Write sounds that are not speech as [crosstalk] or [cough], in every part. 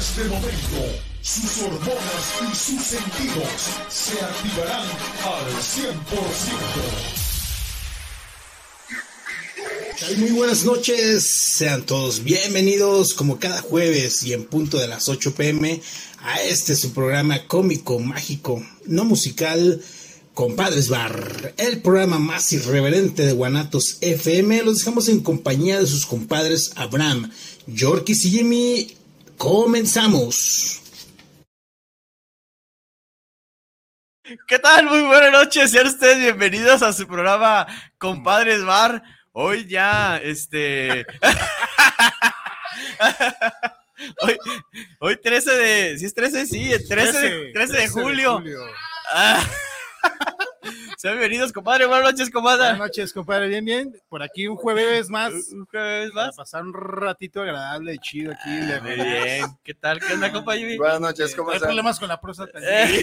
este momento, sus hormonas y sus sentidos se activarán al 100%. Muy buenas noches, sean todos bienvenidos como cada jueves y en punto de las 8 pm a este su programa cómico, mágico, no musical, Compadres Bar, el programa más irreverente de Guanatos FM. Los dejamos en compañía de sus compadres Abraham, Yorkis y Jimmy. Comenzamos. ¿Qué tal? Muy buenas noches, sean ustedes bienvenidos a su programa Compadres Bar. Hoy ya, este. [laughs] hoy, hoy 13 de. ¿Sí es 13? Sí, el 13, 13, de, 13 de julio. De julio. [laughs] Sean bienvenidos, compadre. Buenas noches, compadre. Buenas noches, compadre. Bien, bien. Por aquí un jueves más. Un jueves más. Para pasar un ratito agradable y chido aquí. Ah, muy bien. ¿Qué tal? ¿Qué onda, compadre? Buenas noches, ¿cómo estás? Hay problemas con la próstata. [laughs] Eh.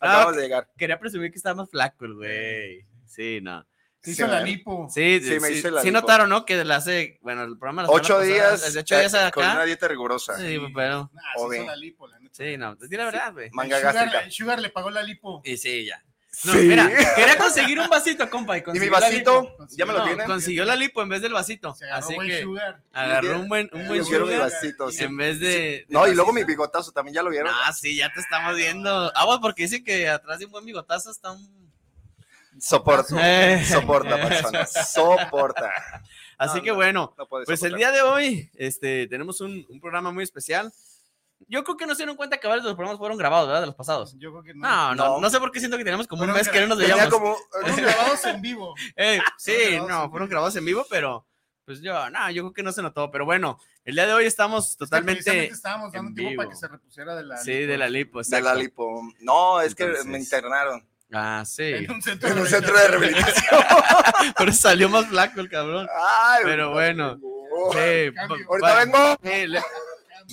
Acabamos de llegar. Quería presumir que estaba más flaco el güey. Sí, no. Se hizo la lipo. Sí, Sí, me sí, hice la sí lipo. notaron, ¿no? Que la hace, bueno, el programa la Ocho días, desde ocho días eh, acá. con una dieta rigurosa. Sí, pero, Nah, se Ove. hizo la lipo, la neta. sí, no, di la verdad, güey. Manga sugar, gástrica. Sugar le pagó la lipo. Y sí, ya. No, Sí. mira, quería conseguir un vasito, compa. Y, ¿Y mi vasito? ¿Ya me lo No, tienen? consiguió la lipo en vez del vasito. Se agarró Así buen que Sugar. agarró un buen, un buen mi sugar vasito, sí. en vez de. No, y luego mi bigotazo también, ¿ya lo vieron? Ah, sí, ya te estamos viendo. Ah, bueno, porque dice que atrás de un buen bigotazo está un. Soporta. [laughs] Eh. Soporta, persona. Soporta. Así No, que no, bueno, pues el día de hoy este, tenemos un, un programa muy especial. Yo creo que no se dieron cuenta que varios de los programas fueron grabados, ¿verdad? De los pasados. Yo creo que no. No, no, no, No. sé por qué siento que tenemos como un mes que no nos veíamos. como... Fueron grabados en vivo. [laughs] Eh, sí, no, fueron grabados en vivo, pero pues yo, no, yo creo que no se notó. Pero bueno, el día de hoy estamos Es que totalmente. estábamos dando en tiempo vivo. para que se repusiera de la Sí, de la lipo, De la lipo. No, es que Entonces- me internaron Ah, sí. En un centro en de un centro de rehabilitación. [laughs] Por eso salió más flaco el cabrón. Ay, Pero bueno. oh. Sí, Ahorita vengo. sí, le-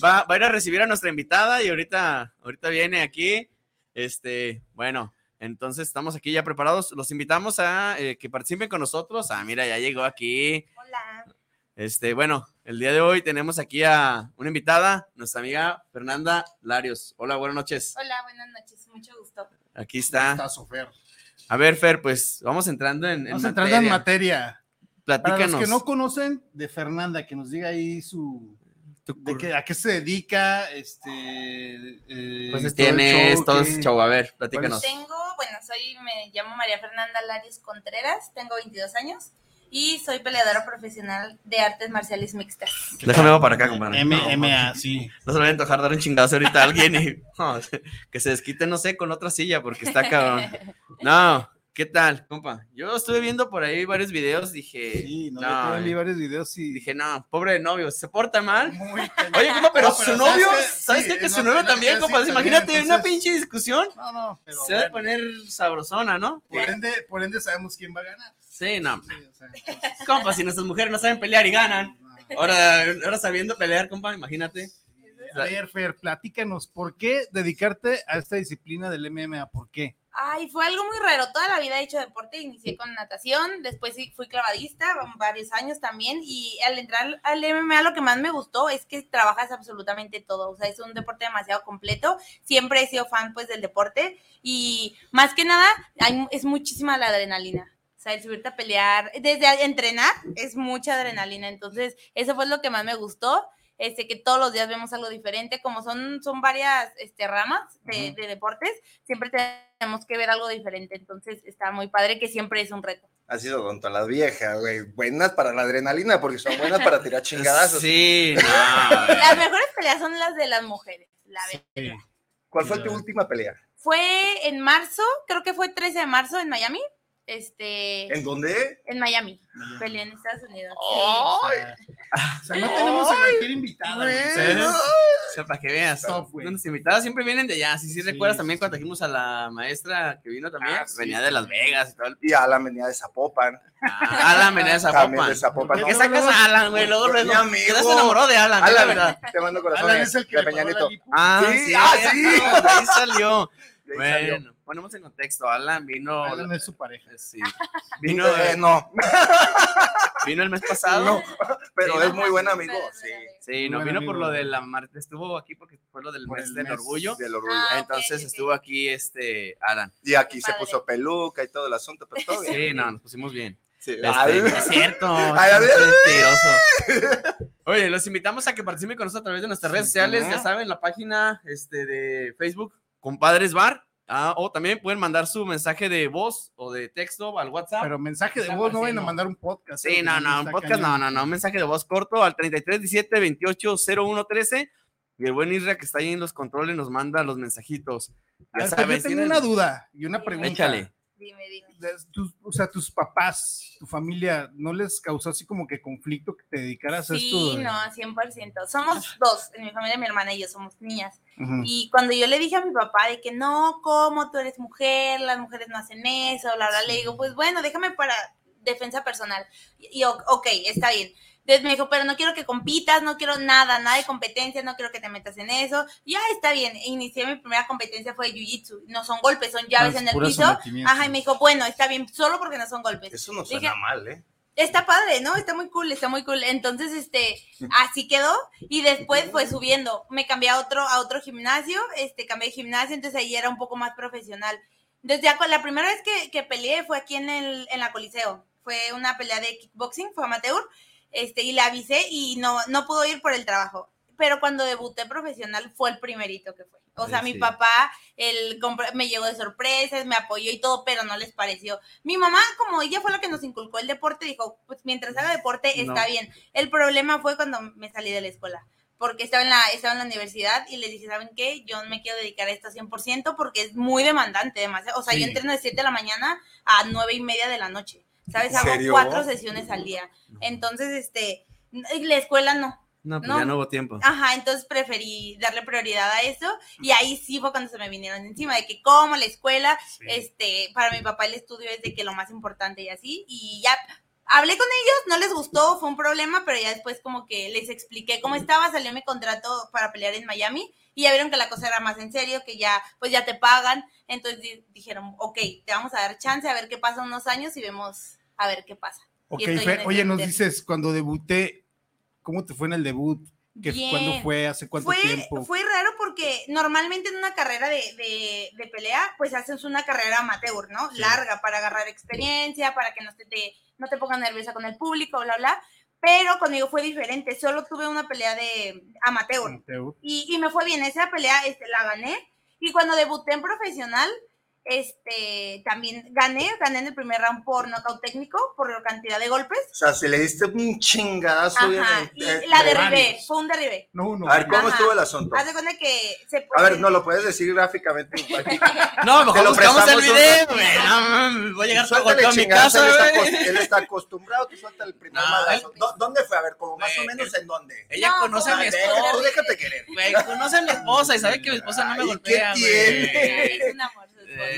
va, va a ir a recibir a nuestra invitada y ahorita, ahorita viene aquí. Este, bueno, entonces estamos aquí ya preparados. Los invitamos a eh, que participen con nosotros. Ah, mira, ya llegó aquí. Hola. Este, bueno, el día de hoy tenemos aquí a una invitada, nuestra amiga Fernanda Larios. Hola, buenas noches. Hola, buenas noches, mucho gusto. Aquí está. Sofer. A ver, Fer, pues vamos entrando en, en Vamos entrando en materia. materia. Para Platícanos. los que no conocen de Fernanda, que nos diga ahí su. De qué, ¿A qué se dedica? Este. eh, Pues qué- ese show. A ver, platícanos. Tengo, bueno, soy, me llamo María Fernanda Larios Contreras, tengo 22 años y soy peleadora profesional de artes marciales mixtas. Déjame va para acá, compadre. M- MMA, sí. No se le vaya a antojar dar un chingazo ahorita a alguien y [laughs] no, que se desquite, no sé, con otra silla porque está cabrón. [laughs] No, ¿qué tal, compa? Yo estuve viendo por ahí varios videos, dije, Sí, no, no, yo vi eh, varios videos y dije, no, pobre novio, se porta mal. Muy Oye, compa, pero No, su novio, ¿sabes qué? Que su novio también, compa, imagínate también, una pinche discusión, No, no, pero. se va a poner sabrosona, ¿no? por, ende, por ende sabemos quién va a ganar. Sí, no, Sí, o sea, entonces, compa, si nuestras mujeres no saben pelear y ganan, ahora, ahora sabiendo pelear, compa, imagínate. A ver, Fer, platícanos, ¿por qué dedicarte a esta disciplina del MMA? ¿Por qué? Ay, fue algo muy raro. Toda la vida he hecho deporte. Inicié con natación, después sí fui clavadista, varios años también. Y al entrar al MMA, lo que más me gustó es que trabajas absolutamente todo. O sea, es un deporte demasiado completo. Siempre he sido fan, pues, del deporte. Y más que nada, hay, es muchísima la adrenalina. O sea, el subirte a pelear, desde entrenar, es mucha adrenalina. Entonces, eso fue lo que más me gustó. Este, que todos los días vemos algo diferente, como son, son varias este, ramas de, de deportes, siempre tenemos que ver algo diferente, entonces está muy padre que siempre es un reto. Ha sido con todas las viejas, güey. Buenas para la adrenalina, porque son buenas para tirar [laughs] chingadazos. Sí, [laughs] no. Las mejores peleas son las de las mujeres, la verdad. ¿Cuál fue tu última pelea? Fue en marzo, creo que fue 13 de marzo en Miami. Este, ¿En dónde? en Miami. Peleé en Estados Unidos. Ay, O sea, no tenemos a cualquier invitado. Sí. O sea, para que veas. Top. Nuestros invitados siempre vienen de allá. Si sí, Sí, recuerdas sí, también sí. cuando trajimos a la maestra que vino también, Ah, sí. venía de Las Vegas y todo. El... Y Alan venía de Zapopan. Ah, Alan venía de También de Zapopan. Zapopan. ¿Por qué No, sacas a Alan, güey? Luego, luego. ¿Qué se enamoró de Alan? di la Alan, verdad. te mando Alan corazones. es el que de Peñanito. Ah, Sí, sí, ah, sí. ahí salió. Salió. Bueno, ponemos en contexto. Alan vino. Alan es su pareja. Sí. [laughs] Vino, Eh, no, [laughs] vino el mes pasado. no, [laughs] pero Sí, es muy buen amigo. Sí, Sí, no vino amigo. por lo de la mar... estuvo aquí porque fue lo del mes el del orgullo. del orgullo. Ah, ok, Entonces estuvo aquí este Alan. Y aquí se puso peluca y todo el asunto, pero todo bien. Sí, no, nos pusimos bien. Sí. Este, Ay, es cierto. Ay, a ver. es mentiroso. Oye, los invitamos a que participen con nosotros a través de nuestras redes sociales. Ya saben, la página este, de Facebook, Compadres Bar. Ah, o también pueden mandar su mensaje de voz o de texto al WhatsApp. Pero mensaje de voz, no vayan a mandar un podcast. Sí, eh, no, no, un podcast, no, cañón. no, no, un mensaje de voz corto al 3317 28 01 13 y el buen Isra que está ahí en los controles nos manda los mensajitos. Ya ver, sabes, yo tengo una duda y una pregunta. Échale. Dime, dime. Tus- o sea, tus papás, tu familia, ¿no les causó así como que conflicto que te dedicaras a esto? Sí, no, 100%. Somos dos, en mi familia, mi hermana y yo somos niñas. Ujú. Y cuando yo le dije a mi papá de que no, ¿cómo tú eres mujer? Las mujeres no hacen eso, bla, bla, le digo, pues bueno, déjame para defensa personal. Y ok, está bien. Entonces me dijo, pero no quiero que compitas, no quiero nada, nada de competencia, no quiero que te metas en eso. Ya está bien. Inicié mi primera competencia fue Jiu-Jitsu. No son golpes, son llaves Ah, en el piso. Ajá, y me dijo, bueno, está bien, solo porque no son golpes. Eso no Dije, suena mal, ¿eh? Está padre, ¿no? Está muy cool, está muy cool. Entonces, este, [laughs] así quedó y después fue subiendo. Me cambié a otro, a otro gimnasio, este, cambié de gimnasio, entonces ahí era un poco más profesional. Con la primera vez que, que peleé fue aquí en el, en la Coliseo. Fue una pelea de kickboxing, fue amateur, este, y le avisé y no, no pudo ir por el trabajo. Pero cuando debuté profesional fue el primerito que fue. O sea, Sí, mi sí. papá él me llegó de sorpresas, me apoyó y todo, pero no les pareció. Mi mamá, como ella fue la que nos inculcó el deporte, dijo, pues mientras haga deporte No. está bien. El problema fue cuando me salí de la escuela, porque estaba en la, estaba en la universidad y les dije, ¿saben qué? Yo me quiero dedicar a esto 100% porque es muy demandante, demasiado. O sea, yo entreno de 7 de la mañana a 9 y media de la noche. ¿Sabes? ¿En Hago serio? cuatro sesiones al día. Entonces, este, la escuela no. No, pues No. ya no hubo tiempo. Ajá, entonces preferí darle prioridad a eso y ahí sí fue cuando se me vinieron encima de que como la escuela, este, para mi papá el estudio es de que lo más importante y así y ya hablé con ellos, no les gustó, fue un problema, pero ya después como que les expliqué cómo estaba, salió mi contrato para pelear en Miami y ya vieron que la cosa era más en serio, que ya pues ya te pagan, entonces di- dijeron, ok, te vamos a dar chance a ver qué pasa unos años y vemos a ver qué pasa. Ok, Fer, oye, nos dices, cuando debuté, ¿cómo te fue en el debut? ¿Qué. ¿Cuándo fue? ¿Hace cuánto fue, tiempo? Fue raro porque normalmente en una carrera de, de- de pelea, pues haces una carrera amateur, ¿no? Larga para agarrar experiencia, para que no te, te- no te pongas nerviosa con el público, bla, bla. Pero conmigo fue diferente, solo tuve una pelea de amateur Amateur. y, y me fue bien. Esa pelea este, la gané y cuando debuté en profesional, este, también gané, gané en el primer round por nocaut técnico, por la cantidad de golpes. O sea, si le diste un chingazo. Ajá, y eh, la derribé, varios. fue un derribe. No, uno. A ver, ¿cómo Ajá. estuvo el asunto? Haz de cuenta que se A ver, no lo puedes decir gráficamente. [laughs] No, mejor buscamos el un video. No, mames, voy a llegar todo Suéltale golpeado a mi casa, él, está él acostumbrado, tú suelta el primer No, madrazo. ¿Dó- ¿Dónde fue? A ver, como más o menos en dónde. Ella No, conoce a mi esposa. Tú déjate querer. Güey, conoce a mi esposa y sabe que mi esposa no me golpea, ¿qué tiene? Es un amor,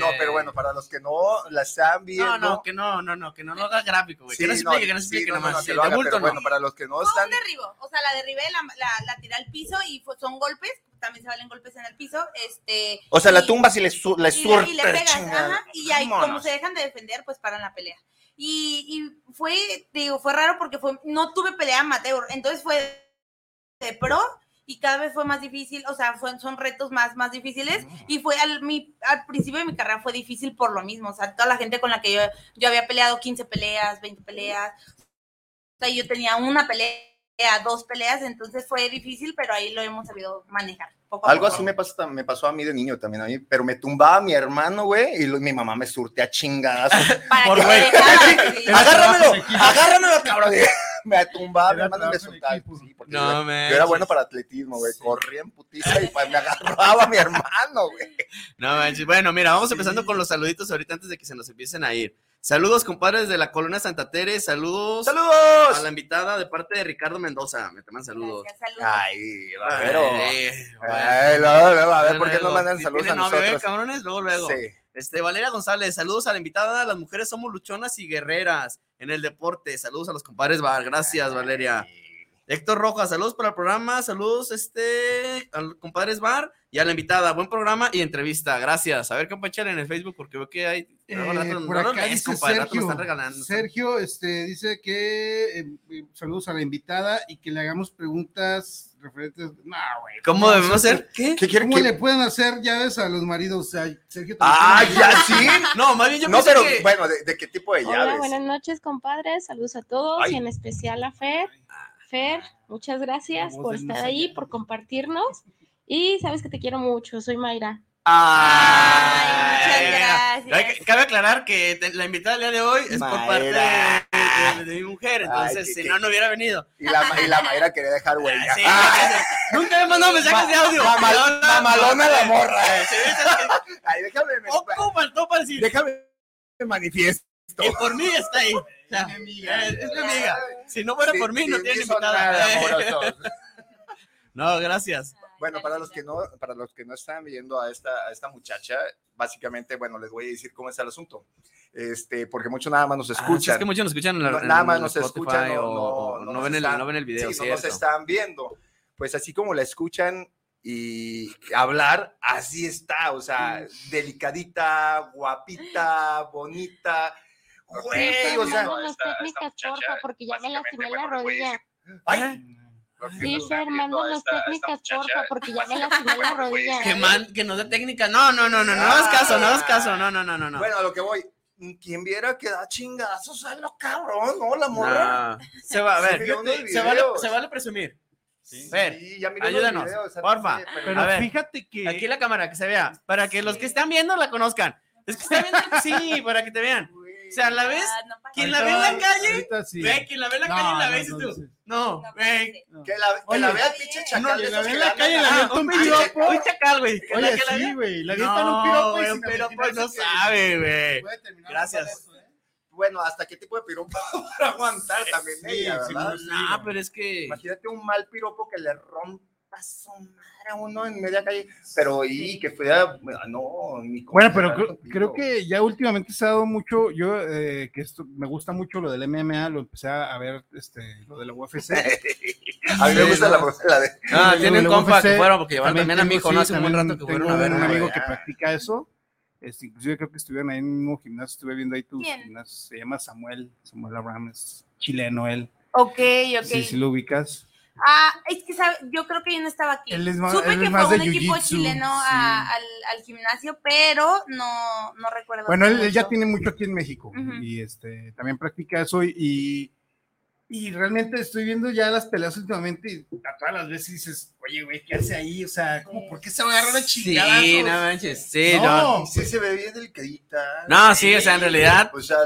No, pero bueno, para los que no la están viendo. No, no, que no, no, no, que no lo haga gráfico, güey. sí, que no se explique, que no se sí, explique no, no, nomás. no, Sí, que lo de haga, bulto pero no. bueno, para los que no Fue están. un derribo, o sea, la derribé, la, la, la tiré al piso y fue- son golpes, también se valen golpes en el piso, este... O sea, la y- tumbas y le, su le y le, surtes, y le pegas, chingada. ajá, y ahí como Vámonos. se dejan de defender, pues paran la pelea. Y, y fue, digo, fue raro porque fue, no tuve pelea amateur, entonces fue de pro y cada vez fue más difícil, o sea, fue- son retos más, más difíciles y fue al, mi, al principio de mi carrera fue difícil por lo mismo, o sea, toda la gente con la que yo, yo había peleado 15 peleas, 20 peleas, o sea, yo tenía una pelea, dos peleas, entonces fue difícil, pero ahí lo hemos sabido manejar. Poco Algo poco. así me pasó, me pasó a mí de niño también, a mí, pero me tumbaba mi hermano, güey, y lo- mi mamá me surte a chingadas. [laughs] Para Por que güey. [laughs] te dejaran, sí. agárramelo, agárramelo, cabrón. [laughs] me tumbaba me trabajo en soltaba. equipo. Sí, porque No, yo, yo manches. era bueno para atletismo, güey. Corría en putiza y pues, me agarraba mi hermano, güey. No manches. Bueno, mira, vamos empezando con los saluditos ahorita antes de que se nos empiecen a ir. Saludos, compadres de la colonia Santa Tere. Saludos a ¡Saludos! la invitada de parte de Ricardo Mendoza. Me toman saludos. Gracias, saludos. Ay, pero. Ay, bueno. Ay, luego, luego, a ver, ¿por qué no mandan saludos a eh, nosotros? cabrones? Luego, luego. Sí. Este, Valeria González, saludos a la invitada. Las mujeres somos luchonas y guerreras en el deporte. Saludos a los compadres Bar. Gracias, Valeria. Héctor Rojas, saludos para el programa. Saludos, este, al compadres Bar y a la invitada. Buen programa y entrevista. Gracias. A ver qué echar en el Facebook porque veo que hay. Eh, no, por no acá dice compadre, Sergio, están regalando. Sergio este, dice que eh, eh, saludos a la invitada y que le hagamos preguntas referentes. No, güey. ¿Cómo debemos hacer? ¿Qué? ¿Qué quieren ¿Cómo que.? le pueden hacer llaves a los maridos? O sea, Sergio, Ah, ya sí. [laughs] No, más bien yo No, pero que- bueno, ¿de, de qué tipo de Hola, llaves? buenas noches, compadres. Saludos a todos Ay. y en especial a Fer. Fer, muchas gracias por estar ahí, por compartirnos. Y sabes que te quiero mucho, soy Mayra. Ay, muchas gracias. Cabe aclarar que te- la invitada del día de hoy es por parte de, Mayra. de- de mi mujer, entonces Ay, si no, no hubiera venido. Y la, y la Mayra quería dejar huella. Sí, Ah, nunca me mandó mensajes de audio. mamalona no, la morra. eh. Ay, déjame, me- Poco faltó para decir. déjame me manifiesto. Y por mí está ahí. O sea, es mi amiga. Si no fuera Sí, por mí, no tiene nada invitada. [laughs] No, gracias. Bueno, para los que no, para los que no están viendo a esta, a esta muchacha, básicamente, bueno, les voy a decir cómo está el asunto. Este, porque muchos nada más nos Ah, sí, escuchan. es que muchos nos escuchan en la, No, en nada más nos Spotify escuchan, no, o, no, no, nos ven el, están- no ven el video, sí, no nos están viendo. Pues así como la escuchan y hablar, así está, o sea, delicadita, guapita, bonita. Güey, o sea, Mando las técnicas, porfa, porque ya me lastimé la rodilla. ay, Sí, Fer, mando las técnicas, porfa, porque ya me lastimé la [laughs] rodilla. Que, man, que nos dé técnica. No, no, no, no, no hagas caso, no hagas caso. No, no, no, no. no. bueno, a lo que voy. Quien viera que da chingazos a lo cabrón, ¿no? La morra. Se va, a Sí, ver, se vale, videos. se vale presumir. Sí, Ver, ya miré los ayúdanos, videos, porfa. sí, pero- Pero A ver, fíjate que. Aquí la cámara, que se vea. Para que los que están viendo la conozcan. Es que están viendo, [laughs] sí, para que te vean. O sea, ¿la ves? Ah, no pasa ¿Quién la ve en la calle? sí. Ve, quien la ve en la No, calle la no, ves y no, tú. no. No, ve. No, Que la, que la vea el pinche chacal no, de la ve que en la calle, la Ah, ve Ah, un un piropo. Un chacal, güey. Que la Oye, que la sí, güey. La vi en un piropo. y un piropo no que- sabe, güey. Puede terminar Gracias. ¿eh? Bueno, ¿hasta qué tipo de piropo [laughs] para aguantar también Sí, ella, sí, verdad? gusta. Ah, pero es que. Imagínate un mal piropo que le rompa su madre a uno en media calle, pero y que fue a, no, ni cómo Bueno, pero creo, que ya últimamente se ha dado mucho, yo eh, que esto me gusta mucho lo del MMA, lo empecé a ver este, lo de la UFC. [laughs] a mí me gusta la, la de Ah, tienen del compa UFC, que fueron, porque llevaron también a mi hijo, ¿no? Hace un buen también rato que fueron tengo a ver. un amigo ya. que practica eso. Este, inclusive creo que estuvieron ahí en el mismo gimnasio, estuve viendo ahí tu gimnasio, se llama Samuel, Samuel Abraham, es chileno él, Ok, ok. si sí, lo ubicas. Ah, es que sabe, yo creo que yo no estaba aquí. Él es más- Supe él que es más fue de un equipo chileno sí. a- al, al gimnasio, pero no, no recuerdo. Bueno, él, él ya tiene mucho aquí en México Ujú. y este también practica eso y, y realmente estoy viendo ya las peleas últimamente y a todas las veces dices, oye, güey, ¿qué hace ahí? O sea, ¿cómo, ¿por qué se va a agarrar a Sí, chingadazos? no manches. Sí, no. No, sí se ve bien delicadita. No, sí, o sea, en realidad. O sea,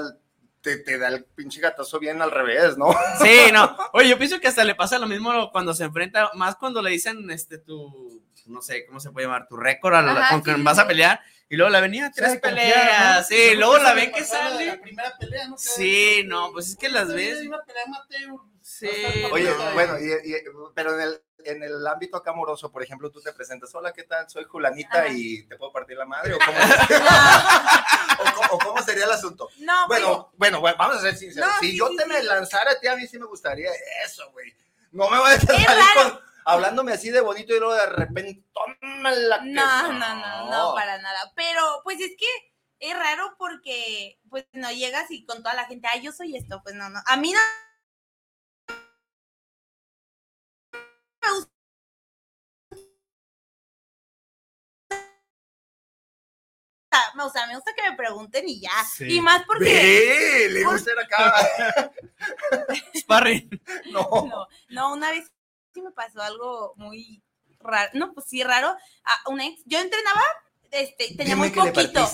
te, te da el pinche gatazo bien al revés, ¿no? [laughs] Sí, no. Oye, yo pienso que hasta le pasa lo mismo cuando se enfrenta, más cuando le dicen este tu, no sé, ¿cómo se puede llamar? Tu récord a la- Ajá, con sí, que sí, vas sí. a pelear. Y luego la venía tres confiar, peleas. ¿no? Sí, luego la ven que sale. La primera pelea, ¿no? Sí, no, pues es que las ves. Una pelea amateur. Sí. Oye, no. bueno, y- y- pero en el, en el ámbito acá amoroso, por ejemplo, tú te presentas, hola, ¿qué tal? Soy Julanita Ajá. y te puedo partir la madre, ¿o cómo, [laughs] [laughs] [laughs] o cómo- o cómo sería el asunto? No, pues, Bueno, bueno, bueno, vamos a ser sinceros. No, si sí, yo sí, te sí. me lanzara a ti, a mí sí me gustaría eso, güey. No me vayas a Es salir raro. con, hablándome así de bonito y luego de repente, toma la No, no, no, no, para nada. Pero, pues es que es raro porque, pues no llegas y con toda la gente, ay, yo soy esto, pues no, no. A mí no. O sea, me gusta que me pregunten y ya. Sí. Y más porque. Ve, [laughs] le gusta ir acá. [laughs] Sparring. [laughs] No. No, no, una vez sí me pasó algo muy raro. No, pues sí, raro. A un ex, yo entrenaba, este, tenía Dime muy poquito.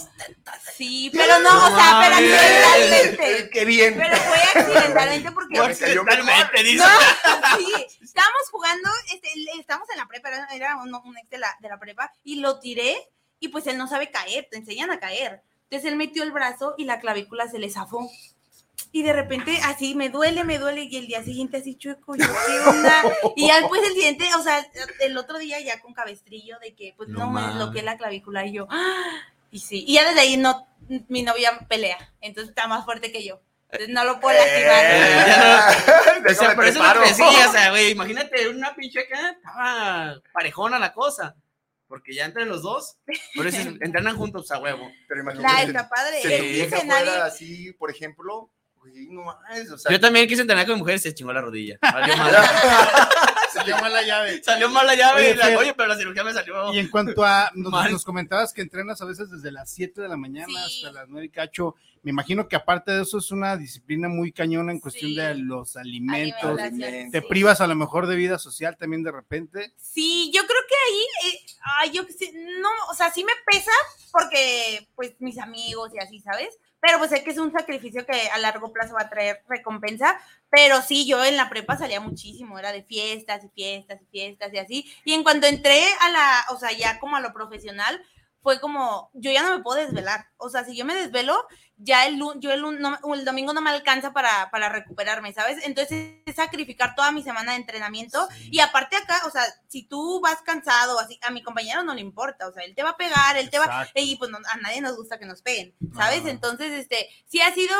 Sí, pero no, o sea, pero accidentalmente. Qué bien. Pero fue accidentalmente porque. Totalmente, dice. No, sí, estábamos jugando, este, estábamos en la prepa, era- era un, un ex de la, de la prepa, y lo tiré, y pues él no sabe caer, te enseñan a caer. Entonces él metió el brazo y la clavícula se le zafó. Y de repente así, me duele, me duele, y el día siguiente así chueco, y yo, ¿qué onda? [laughs] Y ya después el siguiente, o sea, el otro día ya con cabestrillo de que pues No no, me desloqué la clavícula, y yo, ¡ah! y sí, y ya desde ahí no, mi novia pelea, entonces está más fuerte que yo. Entonces no lo puedo lastimar. Eh, ya [laughs] no- O sea, Déjame pero eso es lo preparo. que decía, o sea, [laughs] güey, imagínate una pinche acá, estaba parejona la cosa. Porque ya entre los dos, [laughs] por eso entrenan juntos a huevo. Pero La imagínate, está padre. si tu vieja fuera así, por ejemplo, güey, no mames, o sea, Yo también quise entrenar con mujeres y se chingó la rodilla. Valió mal. [laughs] Salió mala llave. salió mal la llave. Oye, y la- Fer. Oye, pero la cirugía me salió. Y en cuanto a, nos, Mal. nos comentabas que entrenas a veces desde las 7 de la mañana Sí. hasta las 9 y cacho. Me imagino que aparte de eso es una disciplina muy cañona en cuestión Sí. de los alimentos. Alimentación, Te sí. privas a lo mejor de vida social también de repente. Sí, yo creo que ahí, eh, yo no, o sea, sí me pesa porque, pues, mis amigos y así, ¿sabes? Pero pues sé que es un sacrificio que a largo plazo va a traer recompensa, pero sí, yo en la prepa salía muchísimo, era de fiestas y fiestas y fiestas y así, y en cuanto entré a la, o sea, ya como a lo profesional, fue como, yo ya no me puedo desvelar, o sea, si yo me desvelo, ya el, yo el, no- el domingo no me alcanza para, para recuperarme, ¿sabes? Entonces es sacrificar toda mi semana de entrenamiento. Y aparte acá, o sea, si tú vas cansado, así, a mi compañero no le importa, o sea, él te va a pegar, él te va, y pues no- a nadie nos gusta que nos peguen, ¿sabes? Entonces, este, sí ha sido,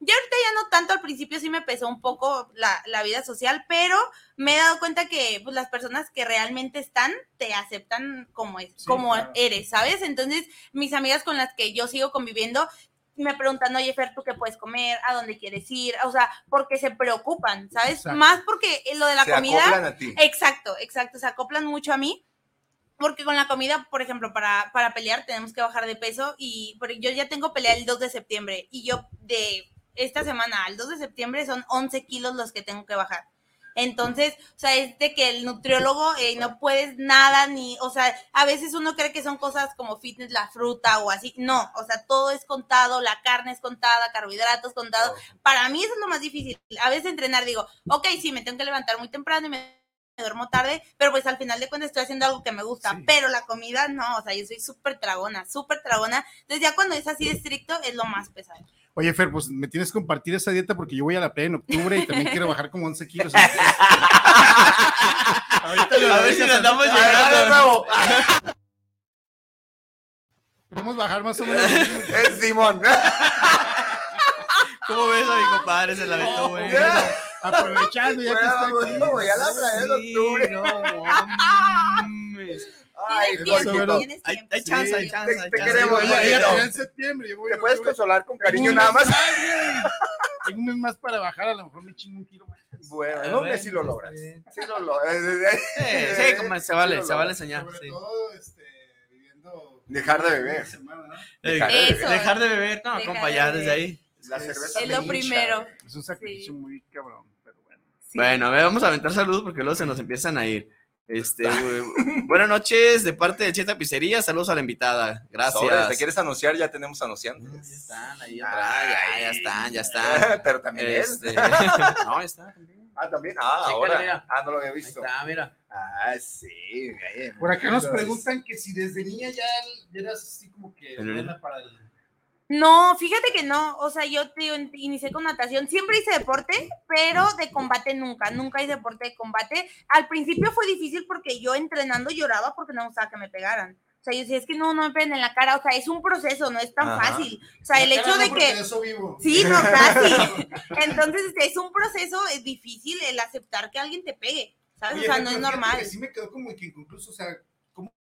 ya ahorita ya no tanto, al principio sí me pesó un poco la, la vida social, pero me he dado cuenta que pues, las personas que realmente están te aceptan como, es, Sí, como claro. eres, ¿sabes? Entonces, mis amigas con las que yo sigo conviviendo me preguntan, oye, Fer, ¿tú qué puedes comer? ¿A dónde quieres ir? O sea, porque se preocupan, ¿sabes? Exacto. Más porque lo de la se comida... acoplan a ti. Exacto, exacto, se acoplan mucho a mí. Porque con la comida, por ejemplo, para, para pelear tenemos que bajar de peso y yo ya tengo pelea el 2 de septiembre y yo de esta semana al 2 de septiembre son 11 kilos los que tengo que bajar. Entonces, o sea, es de que el nutriólogo eh, no puedes nada ni, o sea, a veces uno cree que son cosas como fitness, la fruta o así. No, o sea, todo es contado, la carne es contada, carbohidratos contado. Para mí eso es lo más difícil. A veces entrenar digo, ok, sí, me tengo que levantar muy temprano y me me duermo tarde, pero pues al final de cuentas estoy haciendo algo que me gusta, Sí. pero la comida no, o sea, yo soy súper tragona, súper tragona, entonces ya cuando es así de estricto es lo más pesado. Oye, Fer, pues me tienes que compartir esa dieta porque yo voy a la playa en octubre y también quiero bajar como 11 kilos. [laughs] Ahorita lo A ver si nos damos A ver, de llegando. nuevo. Podemos bajar más o menos. Es Simón. ¿Cómo ves a mi compadre? Se la aventó, güey. Aprovechando ya que está Bueno, aquí. güey, a la playa en Sí, octubre. no Ay, Tienes Hay, tiempo. hay chance, hay chance. Te- hay te chance. queremos, Ella, ella en septiembre. Yo voy ¿Te en puedes consolar con cariño nada más? [laughs] Tengo un mes más para bajar, a lo mejor me chingo un kilo más. Bueno, A no ver, sé si lo logras. sí. Sí lo logras. Sí, sí, como se vale, Sí lo se vale logras. enseñar. Sobre sí. todo, este, viviendo. Dejar de beber. Eh, Dejar de beber. Dejar de beber, no, beber. desde ahí. La cerveza Es lo hincha. primero. Es un sacrificio Sí. muy cabrón, pero bueno. Bueno, a ver, vamos a aventar salud porque luego se nos empiezan a ir. Este, [laughs] buenas noches de parte de Cheta Pizzería, saludos a la invitada. Gracias. Sobres, ¿Te quieres anunciar? Ya tenemos anunciantes. Ya están ahí atrás, ya, ya están, ya están. [laughs] Pero también él. Este, [laughs] no, está también. Ah, también. Ah, Chécale, ahora. mira. Ah, no lo había Ahí visto. está, mira. Ah, sí. Por acá nos preguntan que si desde niña ya eras así como que El- buena para el. No, fíjate que no, o sea, yo in- inicié con natación, siempre hice deporte, pero de combate nunca, nunca hice deporte de combate. Al principio fue difícil porque yo entrenando lloraba porque no gustaba que me pegaran. O sea, yo decía, es que no, no me peguen en la cara, o sea, es un proceso, no es tan Ajá. fácil. O sea, el hecho de que... eso vivo. Sí, no, [laughs] casi. Entonces, este, es un proceso, es difícil el aceptar que alguien te pegue, ¿sabes? Oye, o sea, no es normal. que Sí me quedó como que inconcluso, o sea,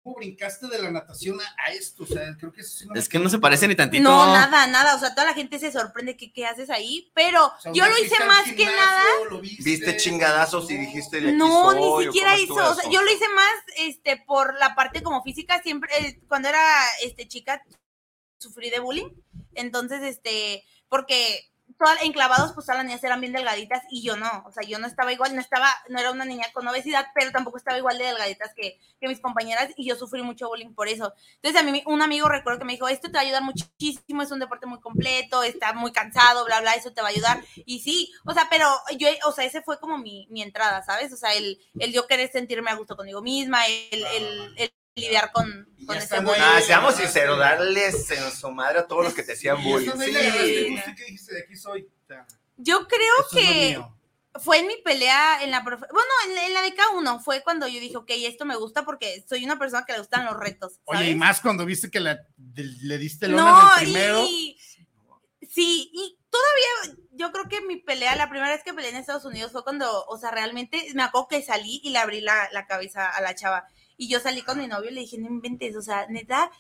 ¿cómo, brincaste de la natación a, a esto? O sea, creo que eso sí me Es que no se parece ni tantito. No, nada, nada. O sea, toda la gente se sorprende que qué haces ahí, pero O sea, yo ¿ya lo hice más que nada. viste? Viste chingadazos y dijiste de aquí No, soy, ni siquiera hizo. O sea, yo lo hice más este, por la parte como física. Siempre, eh, cuando era este, chica, sufrí de bullying. Entonces, este, porque todas, en clavados, pues todas las niñas eran bien delgaditas y yo no, o sea, yo no estaba igual, no estaba, no era una niña con obesidad, pero tampoco estaba igual de delgaditas que, que mis compañeras y yo sufrí mucho bullying por eso. Entonces a mí un amigo recuerdo que me dijo, esto te va a ayudar muchísimo, es un deporte muy completo, está muy cansado, bla, bla, eso te va a ayudar. Y sí, o sea, pero yo, o sea, ese fue como mi, mi entrada, ¿sabes? O sea, el, el yo querer sentirme a gusto conmigo misma, el, el, el lidiar con, con ese bullying. Ah, seamos sinceros, darles en su madre a todos los que te hacían bullying. Yo creo que fue en mi pelea en la profe- bueno en la, en la de K1 fue cuando yo dije ok esto me gusta porque soy una persona que le gustan los retos Oye, y más cuando viste que la- de- le diste lona no en el primero. y sí y todavía yo creo que mi pelea la primera vez que peleé en Estados Unidos fue cuando o sea realmente me acuerdo que salí y le abrí la, la cabeza a la chava y yo salí con mi novio y le dije no inventes o sea neta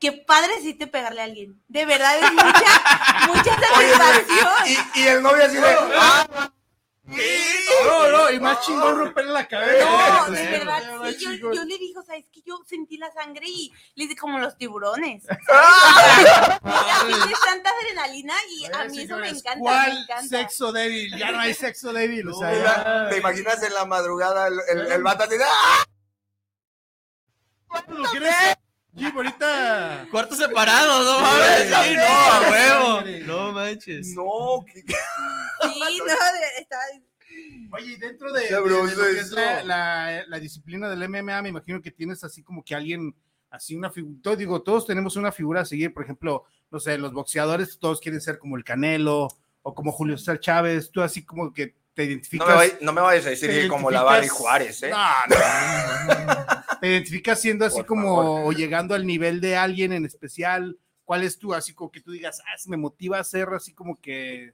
Qué padre sí te pegarle a alguien. De verdad es mucha, [laughs] mucha satisfacción. Y, y el novio así de. "Ah, No, no, y más chingón romperle la cabeza. No, [laughs] de verdad, sí, yo, le dije, o sea, es que yo sentí la sangre y le dije como los tiburones. Ah. Tienes [laughs] tanta adrenalina y a mí eso me encanta, ¿Cuál me encanta. sexo débil? Ya no hay sexo débil. O sea, Te ya- ¿Te imaginas en la madrugada el, el, el vato así de. "Ah". ¿Lo quieres? Jim, ahorita. Cuartos separados, no mames. Sí, no, a huevo. No manches. No, que- Sí, no, está... Oye, y dentro de, de- de lo que es la, la- la disciplina del MMA, me imagino que tienes así como que alguien, así una figura, digo, todos tenemos una figura a seguir, por ejemplo, no sé, los boxeadores, todos quieren ser como el Canelo o como Julio César Chávez, tú así como que te no, identificas. me vay- no me vayas a decir como la Barry Juárez, ¿eh? No, no. Te identificas siendo así Por como favor. o llegando al nivel de alguien en especial. ¿Cuál es tú? Así como que tú digas, ah, me motiva a ser así como que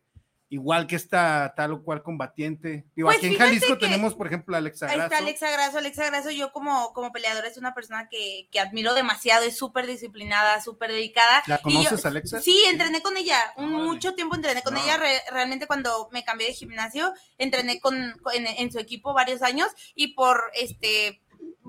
igual que esta tal o cual combatiente. Digo, Pues aquí en Jalisco tenemos, por ejemplo, a Alexa Ahí está Grasso. Alexa Grasso. Alexa Grasso, yo como, como peleadora es una persona que, que admiro demasiado, es súper disciplinada, súper dedicada. ¿La yo- conoces, Alexa? Sí, entrené con ella, un, mucho tiempo entrené con No. ella, re- realmente cuando me cambié de gimnasio, entrené con, con- en, en su equipo varios años y por este...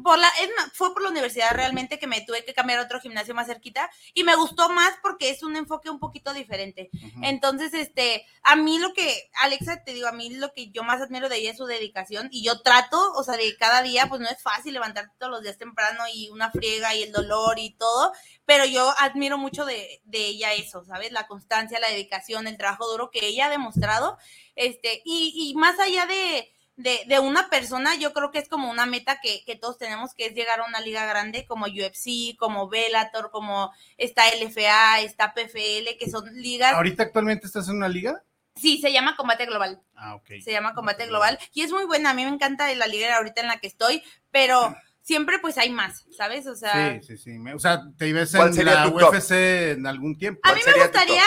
Por la, fue por la universidad realmente que me tuve que cambiar a otro gimnasio más cerquita y me gustó más porque es un enfoque un poquito diferente. Ujú. Entonces, este, a mí lo que, Alexa, te digo, a mí lo que yo más admiro de ella es su dedicación y yo trato, o sea, de cada día, pues no es fácil levantarte todos los días temprano y una friega y el dolor y todo, pero yo admiro mucho de, de ella eso, ¿sabes? La constancia, la dedicación, el trabajo duro que ella ha demostrado, este, y, y más allá de, de, de una persona, yo creo que es como una meta que, que todos tenemos, que es llegar a una liga grande como UFC, como Bellator, como está LFA, está PFL, que son ligas ¿Ahorita actualmente estás en una liga? Sí, se llama Combate Global. Ah, ok. Se llama Combate Global. Y es muy buena. A mí me encanta la liga ahorita en la que estoy, pero siempre pues hay más, ¿sabes? O sea, Sí, sí, sí. O sea, te ves ¿Cuál en la top? UFC en algún tiempo. a ¿cuál mí me gustaría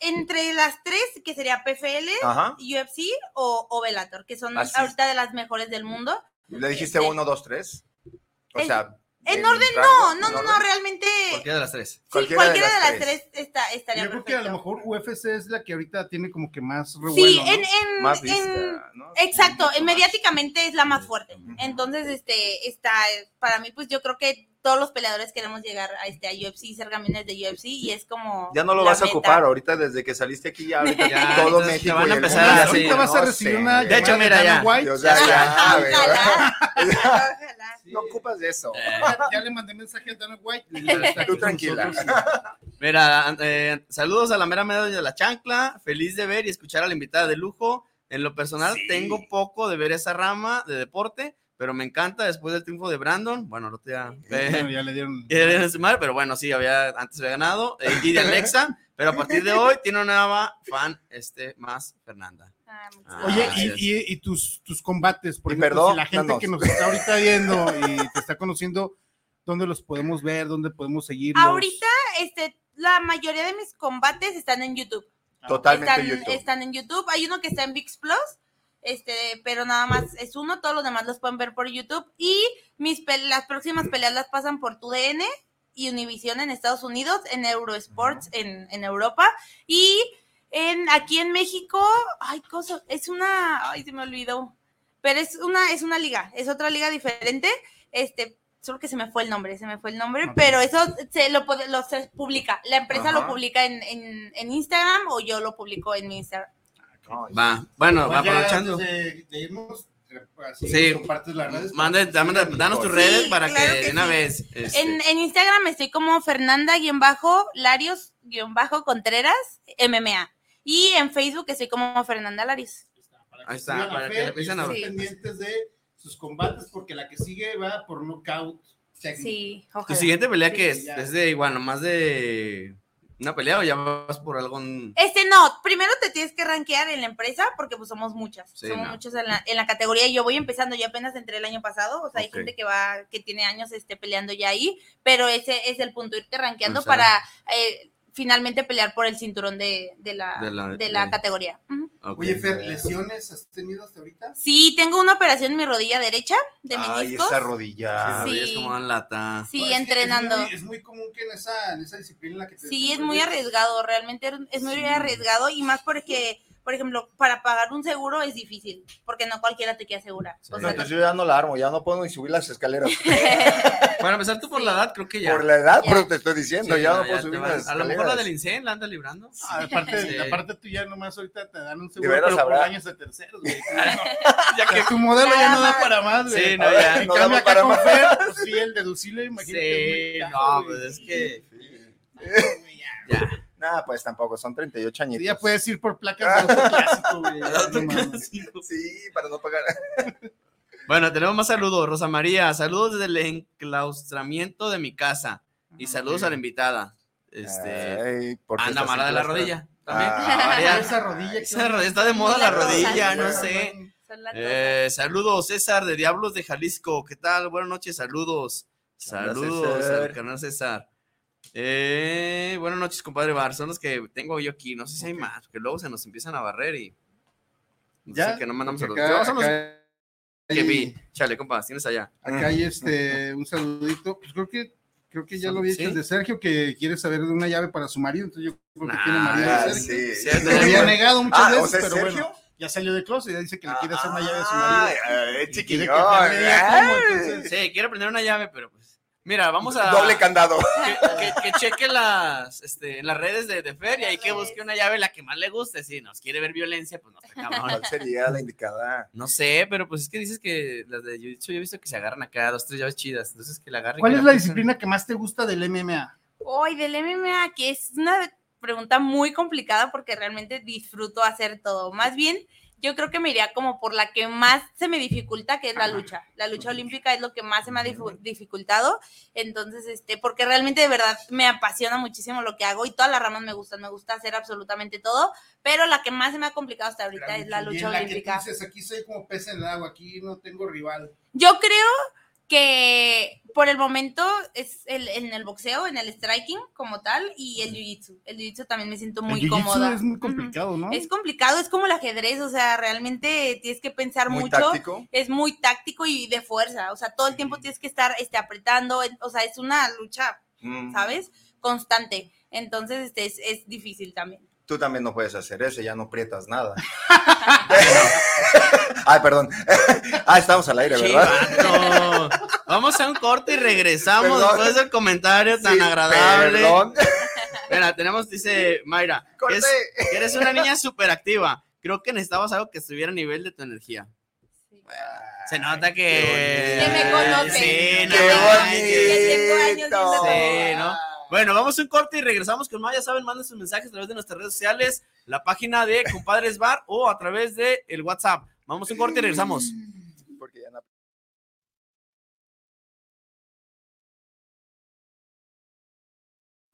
entre las tres, que sería PFL, Ajá. UFC o, o Bellator, que son Así ahorita de las mejores del mundo. ¿Le dijiste Este, uno, dos, tres? O en- sea. En ¿en orden, rango? no, no, ¿En no, no, realmente. Cualquiera de las tres. Sí, Cualquiera cualquiera, de de las las tres, está, estaría Yo creo que a lo mejor UFC es la que ahorita tiene como que más revuelo, Sí, ¿no? en, en, Más en- vista, ¿no? Exacto, en más. mediáticamente es la más fuerte. Entonces, este, está, para mí, pues yo creo que todos los peleadores queremos llegar a este a UFC, ser campeones de UFC y es como Ya no lo vas a ocupar ahorita desde que saliste aquí ya, ahorita [laughs] Ya, todo México van a y empezar a decir, Ahorita vas a recibir sé, una. De hecho, mira, ya. White. O sea, Ajá, ya, güey. ojalá, ojalá. [laughs] No ocupas de eso. Ya, ya le mandé mensaje a Dana White. y Tú tranquila. Mira, eh, saludos a la mera media de la chancla. Feliz de ver y escuchar a la invitada de lujo. En lo personal, Sí. tengo poco de ver esa rama de deporte, pero me encanta después del triunfo de Brandon. Bueno, no te Bueno, eh, ya le dieron. [laughs] ya le su madre, pero bueno, sí, había, antes había ganado. eh, [laughs] y de Alexa, pero a partir de hoy tiene una nueva fan este, más, Fernanda. Ah, muchas Ah, Oye, y, y- y tus, tus combates, por Y ejemplo, perdón, si la gente danos. que nos está ahorita viendo y te está conociendo, ¿dónde los podemos ver? ¿Dónde podemos seguirlos? Ahorita, este, la mayoría de mis combates están en YouTube. Totalmente están, YouTube. están en YouTube. Hay uno que está en VIX Plus, este, pero nada más es uno, todos los demás los pueden ver por YouTube. Y mis las próximas peleas las pasan por TUDN y Univision en Estados Unidos, en Eurosports en, en Europa. Y en aquí en México, ay, cosa, es una, ay, se me olvidó. Pero es una, es una liga, es otra liga diferente. Este, solo que se me fue el nombre, se me fue el nombre, pero eso se lo, lo se publica. La empresa lo publica en, en, en Instagram o yo lo publico en mi Instagram. No, Va, bueno, va Pues aprovechando. antes de- de irnos, así Sí. compartes las redes. Manda, dame- danos tus Sí, redes para claro que que de una sí. vez. este, En, en Instagram estoy como Fernanda-Larios-Contreras MMA. Y en Facebook estoy como Fernanda Larios. Ahí está, para que empiecen a estén ver. pendientes de sus combates, porque la que sigue va por knockout técnico. Sí, ¿Tu ojalá. siguiente pelea Sí, que es? ¿Es de igual, nomás de una pelea o ya vas por algo? Este no, primero te tienes que rankear en la empresa porque pues somos muchas, Sí, somos no. muchas en la, en la categoría y yo voy empezando, yo apenas entré el año pasado, o sea, hay gente que va, que tiene años este, peleando ya ahí, pero ese es el punto, irte rankeando O sea. para eh, finalmente pelear por el cinturón de, de la, De la- de la de- categoría. Oye, Fer, ¿lesiones has tenido hasta ahorita? Sí, tengo una operación en mi rodilla derecha de Ay, meniscos. esa rodilla. Sí. Es como una lata. Sí, No, es que entrenando. Es muy, es muy común que en esa, en esa disciplina en la que te Sí, es muy arriesgado, realmente es muy Sí. arriesgado y más porque, por ejemplo, para pagar un seguro es difícil, porque no cualquiera te quiere asegurar. O No, sea, entonces yo ya no la armo, ya no puedo ni subir las escaleras. [laughs] Para empezar, tú por la edad, creo que ya. Por la edad, Ya. pero te estoy diciendo, Sí, ya no, no puedo subir vas- las A lo escaleras. mejor la del INSEN la anda librando. Ah, aparte, Sí. aparte tú ya nomás ahorita te dan un seguro, pero por años de terceros, güey. [laughs] ya que Tu modelo ya no da para más, güey. Sí, no, ya. En No cambio acá para con pues sí, el deducible, imagínate. Sí, no, pues es que. Sí. Ya. Nada, pues tampoco, son 38 añitos. Sí, ya puedes ir por placas de [laughs] clásico, güey. [laughs] No. Sí, para no pagar. [laughs] Bueno, tenemos más saludos. Rosa María, saludos desde el enclaustramiento de mi casa. Y saludos a la invitada. Este, Ay, ¿por qué anda mala de la rodilla. También. Ah. Esa rodilla. Esa rodilla, está de moda la rodilla, no sé. Eh, saludos, César de Diablos de Jalisco. ¿Qué tal? Buenas noches, saludos. Saludos al canal César. Eh, buenas noches, compadre Bar. Son los que tengo yo aquí. No sé si hay más, porque luego se nos empiezan a barrer y. No Ya, sé que no mandamos acá- a los acá que hay- vi. Chale, compa, tienes allá. Acá hay este, un saludito. Pues creo que, creo que ya lo había Sí. hecho el de Sergio, que quiere saber de una llave para su marido. Entonces yo creo que Nah, tiene marido Ah, de Sergio. sí. Sí, Me había negado muchas Ah, veces, o sea, pero Sergio. bueno, ya salió de closet y ya dice que le quiere hacer una llave a su marido. ay, Y quiere chiquillo. que cómo, entonces- Sí, quiero prender una llave, pero. Mira, vamos a. Doble candado. que, que- que cheque las, este, las redes de, de Fer y ahí que busque una llave la que más le guste. Si nos quiere ver violencia, pues no está cabrón. ¿Cuál sería la indicada? No sé, pero pues es que dices que las de yo, yo he visto que se agarran acá dos, tres llaves chidas. Entonces que la agarren. ¿Cuál es la piensen. disciplina que más te gusta del MMA? Hoy del MMA, que es una pregunta muy complicada porque realmente disfruto hacer todo. Más bien, yo creo que me iría como por la que más se me dificulta, que es la lucha. La lucha olímpica es lo que más se me ha dificultado. Entonces, este, porque realmente de verdad me apasiona muchísimo lo que hago y todas las ramas me gustan. Me gusta hacer absolutamente todo, pero la que más se me ha complicado hasta ahorita es la Y en lucha la que tú olímpica. dices, aquí soy como pez en el agua, aquí no tengo rival. Yo creo que por el momento es el, en el boxeo, en el striking como tal, y el jiu-jitsu. El jiu-jitsu también me siento muy el cómoda. es muy complicado, ¿no? Es complicado, es como el ajedrez, o sea, realmente tienes que pensar Muy mucho. táctico. Es muy táctico y de fuerza, o sea, todo el tiempo tienes que estar este, apretando, o sea, es una lucha, Mm. ¿sabes? Constante. Entonces, este, es, es difícil también. Tú también no puedes hacer eso, ya no aprietas nada. [laughs] Ay, perdón. [laughs] ah, estamos al aire, ¿verdad? Chivato. Vamos a un corte y regresamos Perdón. después del comentario tan Sí, agradable. Perdón. Mira, tenemos, dice Mayra, que es- que eres una niña súper activa. Creo que necesitabas algo que estuviera a nivel de tu energía. Se nota que. Que me conocen. Sí, no Qué manches. Que tengo años bonito. viendo Sí, ¿no? Bueno, vamos a un corte y regresamos con más. Ya saben, manden sus mensajes a través de nuestras redes sociales, la página de Compadres Bar o a través de el WhatsApp. Vamos a un corte y regresamos. Porque ya no-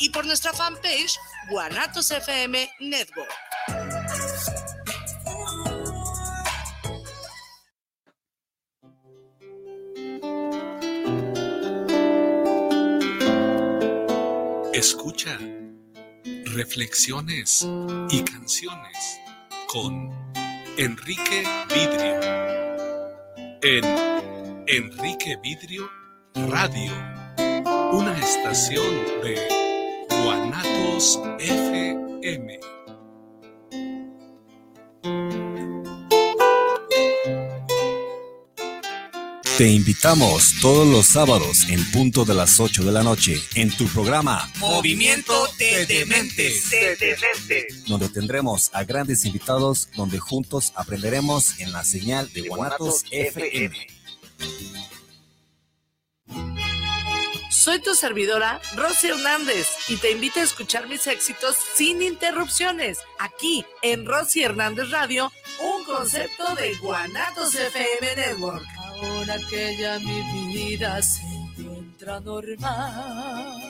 y por nuestra fanpage Guanatos FM Network. Escucha reflexiones y canciones con Enrique Vidrio en Enrique Vidrio Radio, una estación de Guanatos FM. Te invitamos todos los sábados en punto de las 8 de la noche en tu programa Movimiento de Dementes. donde tendremos a grandes invitados donde juntos aprenderemos en la señal de Guanatos FM. Soy tu servidora, Rosy Hernández, y te invito a escuchar mis éxitos sin interrupciones, aquí en Rosy Hernández Radio, un concepto de Guanatos FM Network. Ahora que ya mi vida se encuentra normal.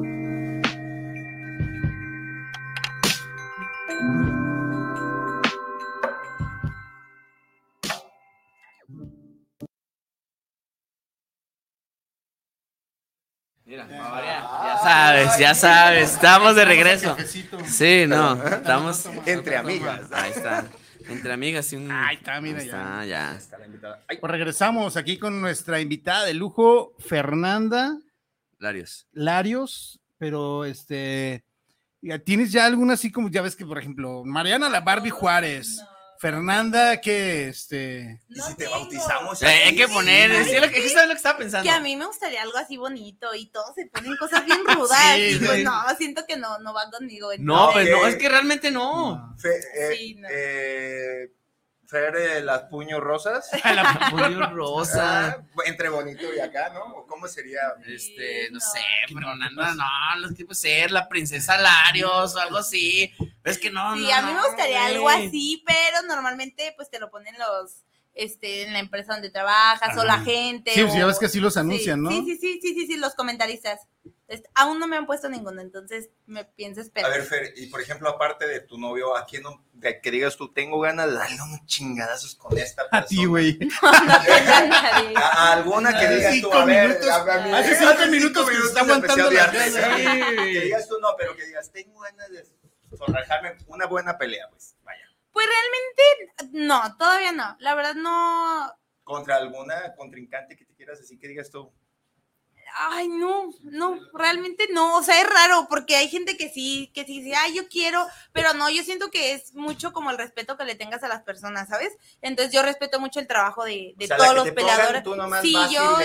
Ya sabes, ya sabes, estamos de regreso. Sí, no, estamos Entre amigas. Ahí está. Entre amigas y un. Ahí está, mira Ahí está, ya. Pues regresamos aquí con nuestra invitada de lujo, Fernanda Larios. Larios, pero este, ya ¿tienes ya alguna así como, ya ves que, por ejemplo, Mariana la Barbie Juárez, Fernanda que, este, ¿Y si te bautizamos? Eh, hay que poner, Sí, es lo que, es lo que estaba pensando. Que a mí me gustaría algo así bonito y todos se ponen cosas bien [laughs] rudas Sí, y pues no, siento que no, no va conmigo. No, pues no, es que realmente no. Fe- eh, Sí, no. eh, Eh, las puños rosas. [laughs] [laughs] Ah, entre bonito y acá, ¿no? ¿O cómo sería? Este, no no. sé, pero no, no, no, los que puede ser la princesa Larios o algo así. Es que no, Sí, no, a mí me no, gustaría algo así, pero normalmente pues te lo ponen los, este, en la empresa donde trabajas o la gente. sí, pues ya o- ves que así los Sí, anuncian, ¿no? Sí, sí, sí, sí, sí, sí, los comentaristas. Aún no me han puesto ninguno, entonces me pienso A esperar. ver, Fer, y por ejemplo, aparte de tu novio, ¿a quién no, de que digas tú, tengo ganas de darle unos chingadazos con esta persona? A ti, güey. No, no tengo a nadie. A- a alguna que digas tú, a ver, minutos- a- a mí- hace cinco minutos que está aguantando de arte, sí. Que digas tú, no, pero que digas, tengo ganas de forrajarme una buena pelea, pues, vaya. Pues realmente no, todavía no. La verdad no. Contra alguna contrincante que te quieras así, que digas tú, Ay, no, no, realmente no. O sea, es raro porque hay gente que sí, que sí dice, ay, yo quiero, pero no, yo siento que es mucho como el respeto que le tengas a las personas, ¿sabes? Entonces yo respeto mucho el trabajo de, de o sea, la todos los nomás Sí, yo-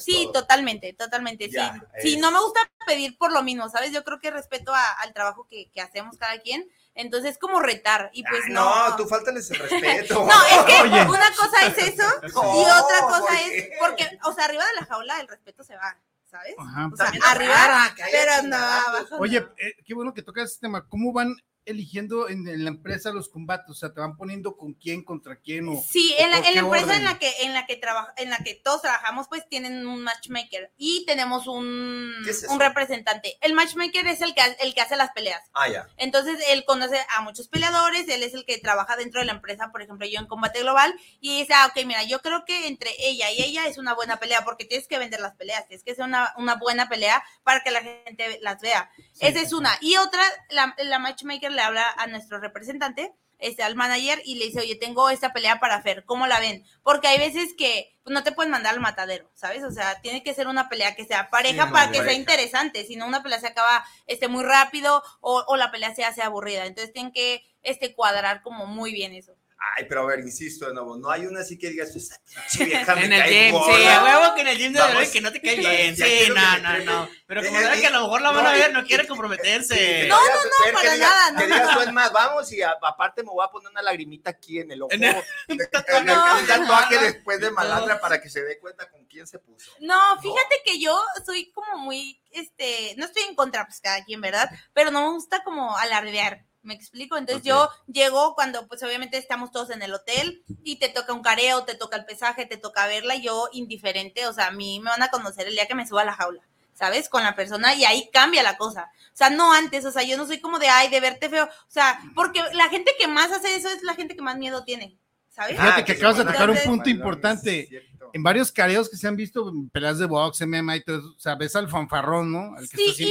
Sí, todo. totalmente, totalmente. Ya, sí, sí, es- no me gusta pedir por lo mismo, ¿sabes? Yo creo que respeto a- al trabajo que, que hacemos cada quien. Entonces es como retar. Y pues Ah, no. no, tú faltales el respeto. [laughs] No, es que Oye. una cosa es eso [laughs] y otra cosa ¿por es porque, o sea, arriba de la jaula el respeto se va, ¿sabes? Ajá. O sea, También arriba, pero no, abajo. Oye, eh, qué bueno que tocas este tema. ¿Cómo van eligiendo en, en la empresa los combates? O sea, ¿te van poniendo con quién, contra quién? O, Sí, o en la, en empresa orden? en la que en la que trabaja, en la que todos trabajamos, pues tienen un matchmaker y tenemos un, un representante. El matchmaker es el que el que hace las peleas. Ah, ya. Entonces, él conoce a muchos peleadores, él es el que trabaja dentro de la empresa, por ejemplo, yo en combate global, y dice, ah, ok, mira, yo creo que entre ella y ella es una buena pelea, porque tienes que vender las peleas, tienes que ser una, una buena pelea para que la gente las vea. Esa es una. Y otra, la, la matchmaker le habla a nuestro representante, este, al manager y le dice, oye, tengo esta pelea para Fer, ¿cómo la ven? Porque hay veces que pues, no te pueden mandar al matadero, ¿sabes? O sea, tiene que ser una pelea que sea pareja Sí, para que sea interesante, si no una pelea se acaba este, muy rápido o, o la pelea se hace aburrida. Entonces tienen que este, cuadrar como muy bien eso. Ay, pero a ver, insisto de nuevo, no hay una así que digas, esa pinche [laughs] vieja me En el cae gym, gorda". sí, a huevo que en el gym de verdad que no te cae bien. Ya Sí, quiero que no, me no, no. Pero como Eh, verdad que a lo mejor la van a no, ver, no quiere comprometerse. No, no, no, para que diga- nada, no, Que no, digas no. tú, es más, vamos y a- aparte me voy a poner una lagrimita aquí en el ojo. En [laughs] En el- el, No. un tatuaje después de malandra para que se dé cuenta con quién se puso. No, fíjate que yo soy como muy, este, no estoy en contra, pues cada quien, ¿verdad? Pero no me gusta como alardear, ¿me explico? Entonces yo llego cuando, pues obviamente estamos todos en el hotel y te toca un careo, te toca el pesaje, te toca verla, y yo indiferente, o sea, a mí me van a conocer el día que me suba a la jaula. ¿Sabes? Con la persona y ahí cambia la cosa. O sea, no antes, o sea, yo no soy como de, ay, de verte feo. O sea, porque la gente que más hace eso es la gente que más miedo tiene. ¿Sabes? Fíjate Ah, que acabas de tocar un punto importante. En varios careos que se han visto, en peleas de box, MMA y todo eso, o sea, ves al fanfarrón, ¿no? Al que Sí, está y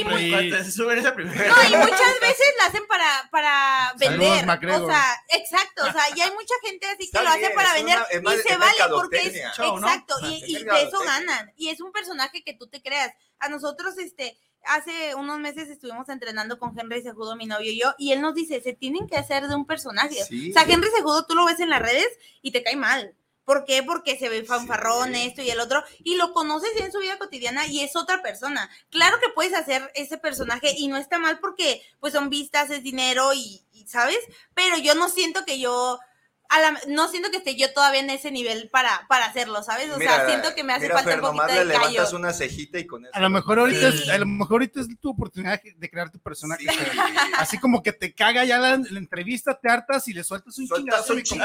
siempre esa primera. No, y muchas veces la hacen para, para Saludos, vender. McGregor. O sea, exacto. O sea, y hay mucha gente así que Está lo hace bien, para vender una- más- y se vale porque es. Show, ¿no? exacto. Ajá, Y, es y de eso ganan. Y es un personaje que tú te creas. A nosotros, este, hace unos meses estuvimos entrenando con Henry Sejudo, mi novio y yo, y él nos dice, se tienen que hacer de un personaje. Sí. O sea, Henry Sejudo tú lo ves en las redes y te cae mal. ¿Por qué? Porque se ve fanfarrón, Sí. esto y el otro, y lo conoces en su vida cotidiana y es otra persona. Claro que puedes hacer ese personaje y no está mal porque pues son vistas, es dinero y, y, ¿sabes? Pero yo no siento que yo, a la- no siento que esté yo todavía en ese nivel para, para hacerlo, ¿sabes? O sea, siento que me hace mira, falta Fer, un poquito nomás de le callo. levantas una cejita y con eso. A lo mejor ahorita, Sí. es, a lo mejor ahorita es tu oportunidad de crear tu personaje. Sí. Así como que te caga ya la, la entrevista, te hartas y le sueltas un chingazo y como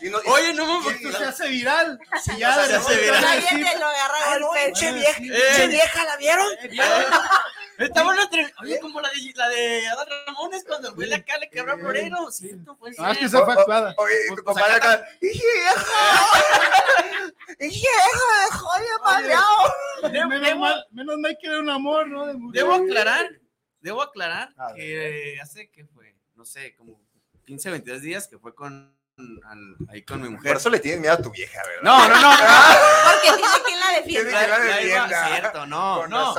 Y no- y- Oye, no y mames. esto se hace viral. Y ya se hace viral. Nadie te lo agarra a Ah, no, pinche Ah, vieja, sí. Eh. ¿la vieron? Está entre. Oye, como la de, la de Adán Ramones cuando el güey acá le quebró al florero. Cierto, pues. No, es que esa fue actuada. Oye, Pues, tu pues, compadre acá. ¡Vieja! ¡Joder, madreado! Menos mal, menos mal que era un amor, ¿no? Debo aclarar, debo aclarar A que hace que fue, no sé, como 15, 22 días que fue con ahí con mi mujer. Por eso le tienes miedo a tu vieja, ¿verdad? No, no, no. [laughs] Porque tiene quien la defiende. Tiene que la Ya defienda. cierto, no, no.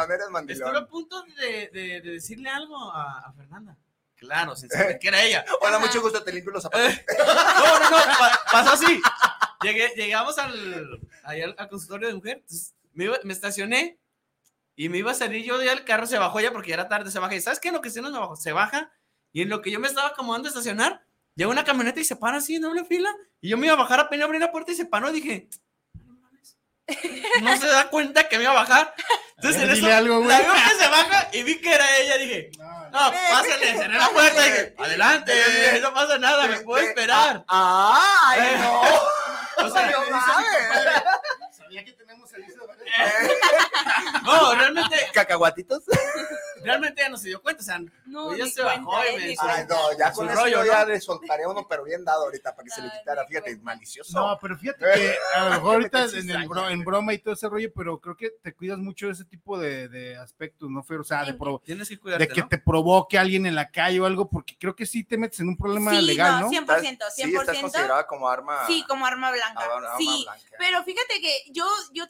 Estuve a punto de, de- de decirle algo a, a Fernanda. Claro, sin saber que era ella. Hola, mucho gusto, te limpio los zapatos. Eh, No, no, no, pa- pasó así. Llegué, llegamos al, ahí al, al consultorio de mujer, entonces, me, iba- me estacioné y me iba a salir yo del carro, se bajó ya porque ya era tarde, se baja. ¿Y sabes qué? En lo que se nos bajó, se baja y en lo que yo me estaba acomodando a estacionar, llega una camioneta y se para así en doble fila y yo me iba a bajar apenas abrí la puerta y se paró y dije, "No no se da cuenta que me iba a bajar. Entonces A ver, en dile eso, algo, güey. la veo que se baja y vi que era ella, dije, no, pásale, cerré la puerta y dije, adelante, no pasa nada, me puedo esperar. ¡Ay, Eh. no! [laughs] O sea, No. Sabía que tenemos servicio de [laughs] no, realmente, ¿Cacahuatitos? Realmente ella no se dio cuenta, o sea, No, ella se bajó y eh, me Ay, no, ya Su con eso rollo, ya ¿no? le soltaré uno, pero bien dado ahorita para que se le quitara. Fíjate, malicioso. No, pero fíjate que a lo mejor [laughs] ahorita en, el bro- en broma y todo ese rollo, pero creo que te cuidas mucho de ese tipo de, de aspectos, ¿no, Fer? O sea, de, pro- Tienes que de cuidarte, que ¿no? te provoque alguien en la calle o algo, porque creo que sí te metes en un problema Sí, legal, ¿no? no, 100%, 100%. Sí, estás considerada como arma. Sí, como arma blanca. Arma sí, blanca. pero fíjate que yo, yo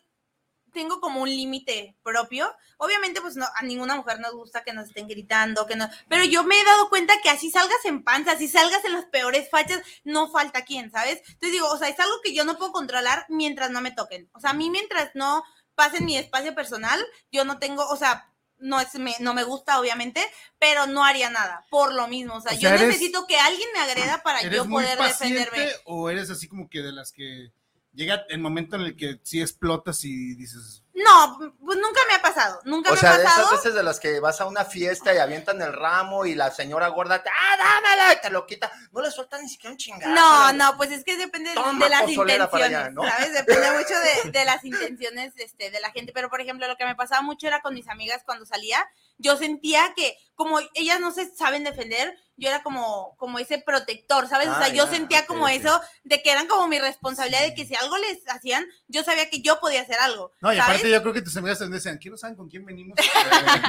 tengo como un límite propio. Obviamente, pues no, a ninguna mujer nos gusta que nos estén gritando, que no. Pero yo me he dado cuenta que así salgas en panza, así salgas en las peores fachas, no falta quien, ¿sabes? Entonces digo, o sea, es algo que yo no puedo controlar mientras no me toquen. O sea, a mí mientras no pasen mi espacio personal, yo no tengo, o sea, no es me, no me gusta obviamente, pero no haría nada por lo mismo, o sea, O yo sea, eres- necesito que alguien me agreda para ¿Eres yo poder defenderme. o eres así como que de las que llega el momento en el que sí explotas y dices, No, pues nunca me ha pasado, nunca O me sea, ha de pasado. esas veces de las que vas a una fiesta y avientan el ramo y la señora gorda te, ah, dámelo, y te lo quita. No le sueltan ni siquiera un chingado. No, no, pues es que depende de- Toma de las pozolera para intenciones, allá, ¿no? ¿sabes? Depende mucho de, [laughs] de las intenciones este, de la gente. Pero, por ejemplo, lo que me pasaba mucho era con mis amigas cuando salía, yo sentía que como ellas no se saben defender, yo era como, como ese protector, ¿sabes? o Ah, sea, yo ya, sentía como eso, de que eran como mi responsabilidad, de que si algo les hacían, yo sabía que yo podía hacer algo, No, y ¿sabes? aparte yo creo que tus amigas también decían, ¿quién no saben con quién venimos? [laughs]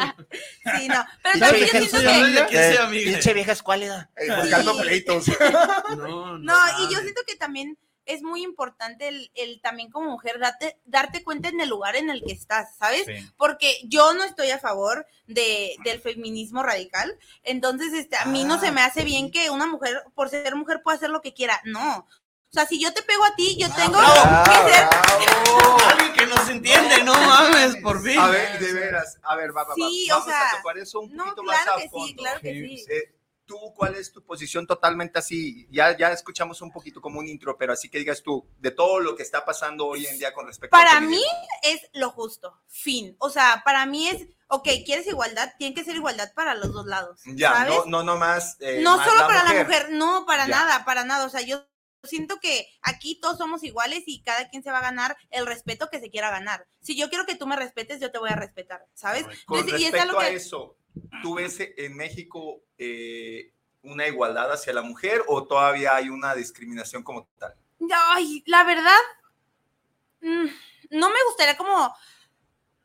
Sí, no, pero ¿Sabes también yo siento que... Eh, amiga? Pinche vieja escuálida. Eh, Sí. Buscando pleitos. [laughs] No, No, y yo siento que también es muy importante el, el también como mujer darte, darte cuenta en el lugar en el que estás, ¿sabes? Sí. Porque yo no estoy a favor de, del feminismo radical, entonces este, a mí no se me hace bien que una mujer, por ser mujer, pueda hacer lo que quiera, no. O sea, si yo te pego a ti, yo tengo que ser... [laughs] Alguien que nos entiende, no mames, por fin. A ver, de veras, a ver, va, va, va. Sí, o vamos sea, a tocar eso un no, claro más que sí, claro que sí. Eh, tú, ¿cuál es tu posición totalmente así? Ya, ya escuchamos un poquito como un intro, pero así que digas tú, de todo lo que está pasando hoy en día con respecto al Para mí es lo justo, fin. O sea, para mí es, ok, ¿quieres igualdad? Tiene que ser igualdad para los dos lados. Ya, ¿sabes? no, no, no más. eh, no más solo para la mujer, no, para Ya. nada, para nada. O sea, yo siento que aquí todos somos iguales y cada quien se va a ganar el respeto que se quiera ganar. Si yo quiero que tú me respetes, yo te voy a respetar, ¿sabes? Con Entonces, y es respecto algo a que- eso, ¿tú ves en México eh, una igualdad hacia la mujer o todavía hay una discriminación como tal? Ay, la verdad, mm, no me gustaría como,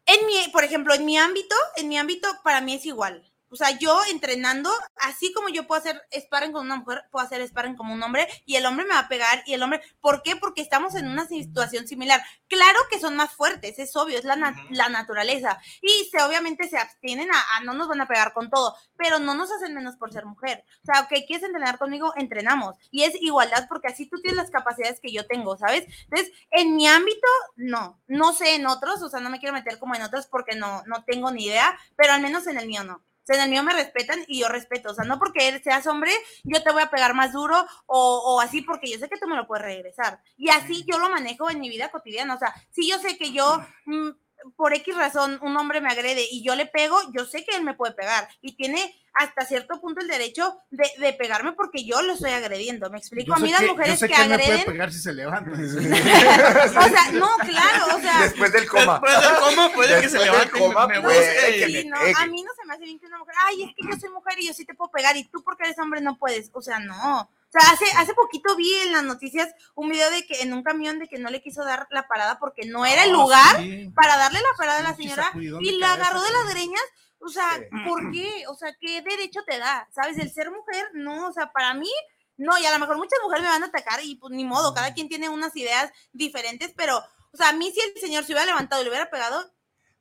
en mi, por ejemplo, en mi ámbito, en mi ámbito para mí es igual. O sea, yo entrenando, así como yo puedo hacer sparring con una mujer, puedo hacer sparring como un hombre y el hombre me va a pegar y el hombre, ¿por qué? Porque estamos en una situación similar. Claro que son más fuertes, es obvio, es la, na- la naturaleza. Y se, obviamente se abstienen a, a no nos van a pegar con todo, pero no nos hacen menos por ser mujer. O sea, ok, ¿quieres entrenar conmigo? Entrenamos. Y es igualdad porque así tú tienes las capacidades que yo tengo, ¿sabes? Entonces, en mi ámbito, no. No sé en otros, o sea, no me quiero meter como en otros porque no, no tengo ni idea, pero al menos en el mío no. O sea, en el mío me respetan y yo respeto. O sea, no porque él seas hombre, yo te voy a pegar más duro o, o así porque yo sé que tú me lo puedes regresar. Y así yo lo manejo en mi vida cotidiana. O sea, si yo sé que yo, mm, por X razón, un hombre me agrede y yo le pego, yo sé que él me puede pegar. Y tiene hasta cierto punto el derecho de, de pegarme porque yo lo estoy agrediendo. ¿Me explico? A mí las que- mujeres yo sé que que él me puede agreden... pegar si se levanta. [laughs] [laughs] O sea, no, claro, o sea... Después del coma. Después del coma puede que se Después del levante coma, me busque me Sí, no, a mí no se me hace bien que una mujer, ay, es que yo soy mujer y yo sí te puedo pegar y tú porque eres hombre no puedes. O sea, no. O sea, hace, hace poquito vi en las noticias un video de que en un camión de que no le quiso dar la parada porque no era el Ah, lugar sí. para darle la parada a la señora y la agarró de las greñas. O sea, Sí. ¿por qué? O sea, ¿qué derecho te da? ¿Sabes? El ser mujer, no, o sea, para mí, no, y a lo mejor muchas mujeres me van a atacar y pues ni modo, cada quien tiene unas ideas diferentes, pero, o sea, a mí si el señor se hubiera levantado y le hubiera pegado,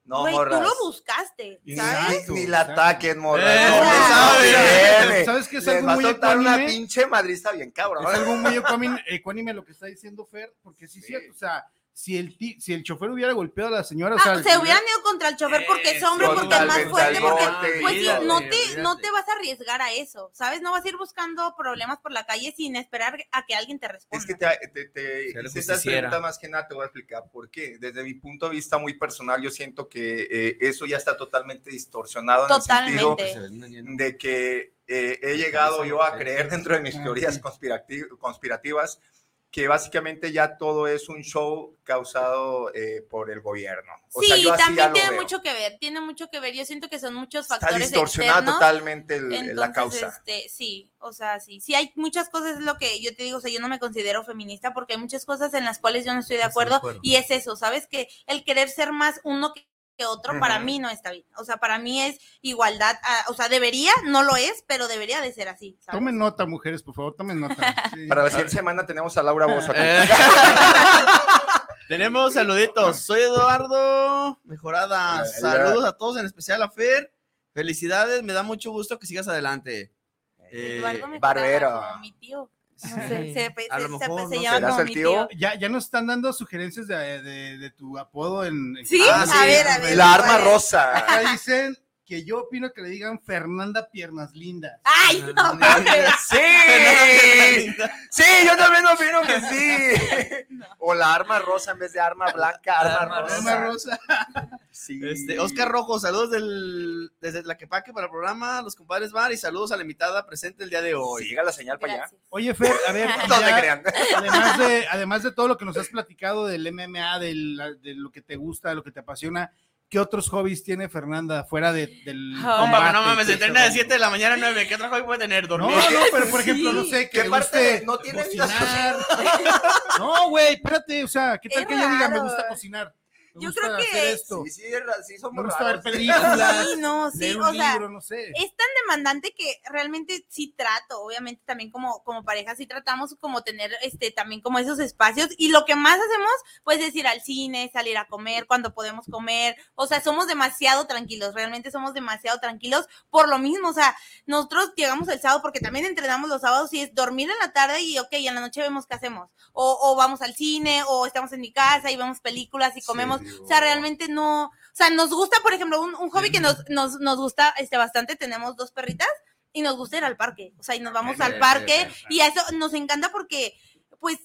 No, güey, tú lo buscaste, ¿sabes? Ni, ni la ataquen, morra. Eh, no, no no sabe. viene. ¿Sabes qué es Les algo va a muy soltar una ecuánime? pinche madrista bien cabrón. Es algo muy ecuánime, ecuánime lo que está diciendo Fer, porque sí es Sí. cierto, o sea, si el, ti- si el chofer hubiera golpeado a la señora, o Ah, sea, se hubieran ido contra el chofer porque es hombre, porque es más fuerte, porque pues sí, no te, no te vas a arriesgar a eso, ¿sabes? No vas a ir buscando problemas por la calle sin esperar a que alguien te responda. Es que te, te, te hice estas preguntas más que nada, te voy a explicar por qué. Desde mi punto de vista muy personal, yo siento que eh, eso ya está totalmente distorsionado en el sentido de que eh, he llegado yo a creer dentro de mis teorías conspirati- conspirativas que básicamente ya todo es un show causado eh, por el gobierno. O Sí, sea, yo también tiene veo. mucho que ver, tiene mucho que ver. Yo siento que son muchos Está factores distorsionada externos. totalmente el- Entonces, la causa. Este, sí, o sea, sí. Sí hay muchas cosas, es lo que yo te digo, o sea, yo no me considero feminista porque hay muchas cosas en las cuales yo no estoy de acuerdo, y es eso, ¿sabes? Que el querer ser más uno que que otro para mí no está bien. O sea, para mí es igualdad, ah, o sea, debería, no lo es, pero debería de ser así. ¿sabes? Tomen nota, mujeres, por favor, tomen nota. [laughs] Sí. Para la siguiente semana tenemos a Laura Bozo. Eh. [laughs] Tenemos saluditos. Soy Eduardo Mejorada. Saludos a todos, en especial a Fer. Felicidades, me da mucho gusto que sigas adelante. Eh, Eduardo me Barbero. juraba como mi tío. No sé, Sí, se, a se- lo se- mejor, se ¿no? llama ¿Serás como el mi tío? tío. Ya, ya nos están dando sugerencias de, de- de tu apodo en... en- Sí, Ah, a sí, ver, a ver. La arma rosa. Acá dicen que yo opino que le digan Fernanda Piernas Lindas. Ay, no mames. Sí, [laughs] sí, yo también opino que sí. O la arma rosa en vez de arma blanca, arma, Arma rosa. Arma Rosa. Sí. Este, Oscar Rojo, saludos del, desde la Quepaque para el programa, los compadres Bar y saludos a la invitada presente el día de hoy. Siga la señal para allá. Gracias. Oye, Fer, a ver, [laughs] No te crean. además de, además de todo lo que nos has platicado del MMA, del- de lo que te gusta, de lo que te apasiona, ¿qué otros hobbies tiene Fernanda fuera de, del combate? no mames, ¿Qué entrena de otro- 7 de la mañana a 9. ¿Qué otro hobby puede tener? No, Dormir. no, pero por [laughs] ejemplo, no sé, que ¿Qué le parte guste no tiene cocinar. [laughs] No, güey, espérate, o sea, ¿qué tal que ella diga, me gusta cocinar? Yo creo que. Sí, sí, sí somos ver raros. películas, Sí, no, sí, leer o sea, libro, no sé. es tan demandante que realmente sí trato, obviamente también como, como pareja sí tratamos como tener este también como esos espacios y lo que más hacemos pues es ir al cine, salir a comer cuando podemos comer, o sea, somos demasiado tranquilos, realmente somos demasiado tranquilos por lo mismo, o sea, nosotros llegamos el sábado porque también entrenamos los sábados y es dormir en la tarde y ok, en la noche vemos qué hacemos, o, o vamos al cine o estamos en mi casa y vemos películas y comemos, o sea, realmente no, o sea, nos gusta, por ejemplo, un, un hobby que nos, nos, nos gusta este, bastante, tenemos dos perritas y nos gusta ir al parque, o sea, y nos vamos al parque y eso nos encanta porque, pues,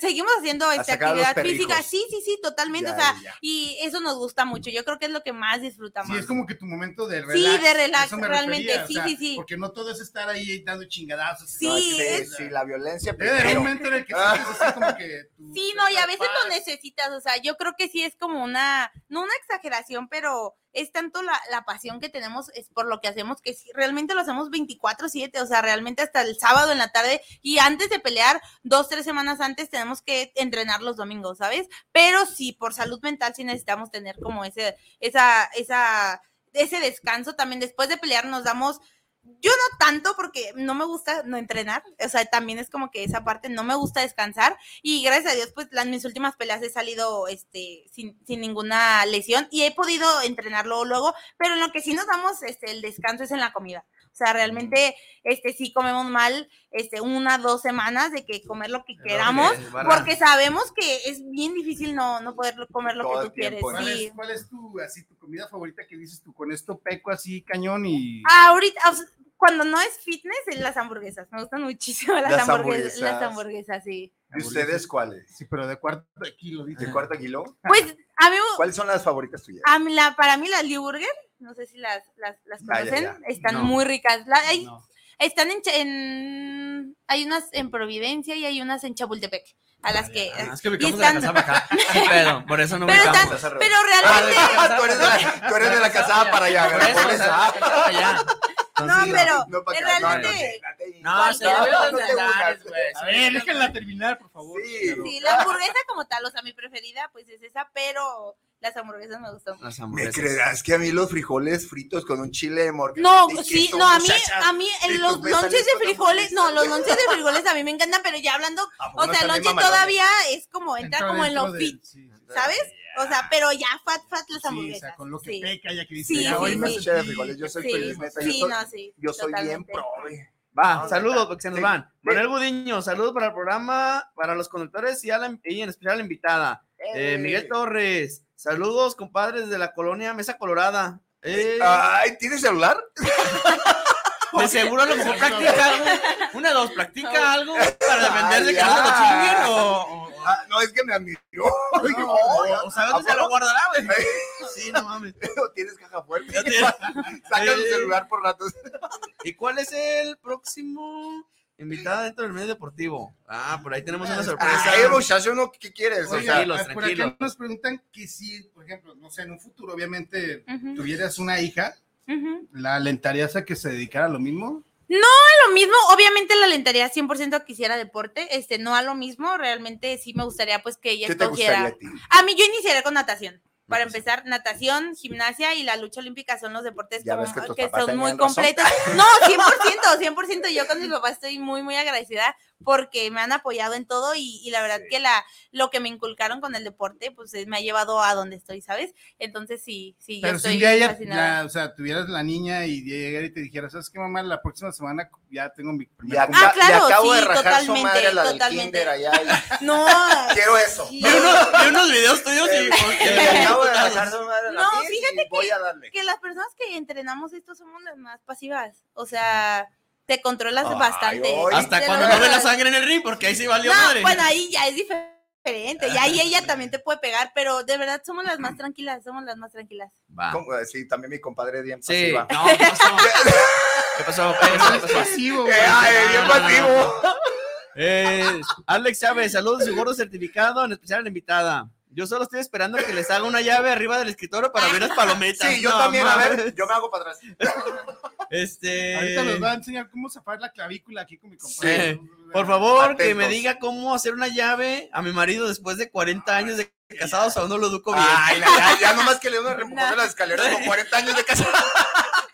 seguimos haciendo esta actividad física, sí, sí, sí, totalmente, Ya, o sea, ya. y eso nos gusta mucho, yo creo que es lo que más disfrutamos. Sí, es como que tu momento de Sí, relax. de relax, a eso me realmente, refería, o sí, sea, sí, sí. Porque no todo es estar ahí dando chingadazos. Sí, No, es- sí, la violencia primero. un momento en el que sientes así como que... tu- Sí, no, y a veces paz. lo necesitas, o sea, yo creo que sí es como una, no una exageración, pero es tanto la, la pasión que tenemos es por lo que hacemos, que sí, realmente lo hacemos 24/7, o sea, realmente hasta el sábado en la tarde y antes de pelear, dos, tres semanas antes tenemos que entrenar los domingos, ¿sabes? Pero sí, por salud mental sí necesitamos tener como ese, esa, esa, ese descanso también después de pelear nos damos yo no tanto porque no me gusta no entrenar, o sea, también es como que esa parte no me gusta descansar y gracias a Dios pues las mis últimas peleas he salido este sin, sin ninguna lesión y he podido entrenarlo luego, pero en lo que sí nos damos este el descanso es en la comida. O sea, realmente este sí comemos mal este una dos semanas de que comer lo que queramos porque sabemos que es bien difícil no no poder comer lo Todo que tú quieres. ¿Cuál, sí. es, ¿Cuál es tu, así, tu comida favorita que dices tú? Con esto peco así cañón y... Ahorita, o sea, cuando no es fitness, es las hamburguesas. Me gustan muchísimo las, Las hamburguesas, Las hamburguesas. sí. ¿Y ustedes cuáles? Sí, pero de cuarto kilo, dice. ¿De cuarto kilo? Pues a mí, ¿Cuáles son las favoritas tuyas? a mí la, para mí las Lee Burger, no sé si las, las, las Ah, ya, conocen, ya. están No. muy ricas. La- hay- No. Están en, en- hay unas en Providencia y hay unas en Chapultepec, a las que... Ah, es que ubicamos de la están- casa para acá. ¿Qué pedo? Por eso no Pero ubicamos. están- pero realmente... Ah, tú eres de la, tú eres de la casada para allá, Por ¿verdad? eso, Por eso. ah. para allá. No, pero No. No, no, realmente... No, se No, de burlas. güey. A ver, déjenla terminar, por favor. Sí. Sí, la hamburguesa como tal, o sea, mi preferida pues es esa, pero las hamburguesas me gustan. Las ¿Me hamburguesas. creerás que a mí los frijoles fritos con un chile de morquete No, sí, queso, no, a mí, muchacha, a mí en los me lonches de frijoles, no, los lonches de frijoles a mí me encantan, pero ya hablando, ¿A poco o sea, el lonche todavía es como, entra como en lo fit, sí, ¿sabes? O sea, pero ya fat, fat las Sí, o hamburguesas. sea, con lo que sí. peca, ya que dice, Sí, ya sí, hoy sí. me suchera de frijoles, yo soy Sí, feliz, neta, yo sí, soy- no, sí, Yo soy bien totalmente. pro, güey. Va, saludos, porque se nos Sí. van. Sí. Manuel Gudiño, saludos para el programa, para los conductores y, a la- y en especial a la invitada. Eh, Eh. Miguel Torres, saludos, compadres de la colonia Mesa Colorada. Eh, Ay, ¿tienes celular? [laughs] de seguro a lo mejor practica algo. Una de dos, practica algo para defenderse que no lo chinguen o, Ah, no, es que me admiró. o- o- o sabe dónde se lo guardará, güey. Sí, no mames. [laughs] Tienes caja fuerte. [laughs] Saca tu Eh. celular por ratos. ¿Y cuál es el próximo invitada dentro del medio deportivo? Ah, por ahí tenemos una sorpresa. Ay, muchacho, ¿no? ¿qué quieres? O Oiga, sea, tranquilos, por acá nos preguntan que si, por ejemplo, no sé, en un futuro, obviamente, tuvieras una hija. ¿la alentarías a que se dedicara a lo mismo? lo mismo, obviamente la alentaría 100% que hiciera deporte, este, no a lo mismo, realmente sí me gustaría pues que ella ¿qué te gustaría a ti? A mí yo iniciaría con natación. Para empezar, natación, gimnasia y la lucha olímpica son los deportes como- que son muy tenían razón. completos. [laughs] No, 100%, 100%. Yo con mi papá estoy muy, muy agradecida porque me han apoyado en todo y, y la verdad Sí. que la, lo que me inculcaron con el deporte, pues eh, me ha llevado a donde estoy, ¿sabes? Entonces sí, sí, yo Pero si estoy ella, la- o sea, tuvieras la niña y llegara y te dijera, ¿sabes qué, mamá? La próxima semana ya tengo mi primer aca- Ah, claro, le acabo de sí, rajar su totalmente, madre a la del totalmente. kinder allá. y- [laughs] No, [laughs] Quiero eso. sí. Vi unos, vi unos videos tuyos y... [laughs] Le acabo de rajar su madre a la No, y fíjate a darle. que las personas que entrenamos esto somos las más pasivas. O sea, te controlas Ay, bastante. Hasta Te cuando no ve la sangre en el ring, porque ahí sí valió No, madre. bueno, ahí ya es diferente. Y ahí ella también te puede pegar, pero de verdad somos las más [clears throat] tranquilas, somos las más tranquilas. Va. ¿Cómo? Sí, también mi compadre bien Sí, pasiva. no, ¿qué pasó? [laughs] ¿Qué pasó? Pérez? ¿Qué pasó? pasivo, Eh, bien pasivo. Eh, Alex Chávez, saludos y su gordo certificado, en especial a la invitada. Yo solo estoy esperando que les haga una llave arriba del escritorio para ver las palomitas. Sí, yo No, también, a ver, yo me hago para atrás. Este. Ahorita nos va a enseñar cómo zafar la clavícula aquí con mi compadre. Sí. Por favor, que me diga cómo hacer una llave a mi marido después de 40 años de casados, aún no lo educo bien. Ay, la- ya, ya nomás que le doy una repujón de las escaleras con 40 años de casa.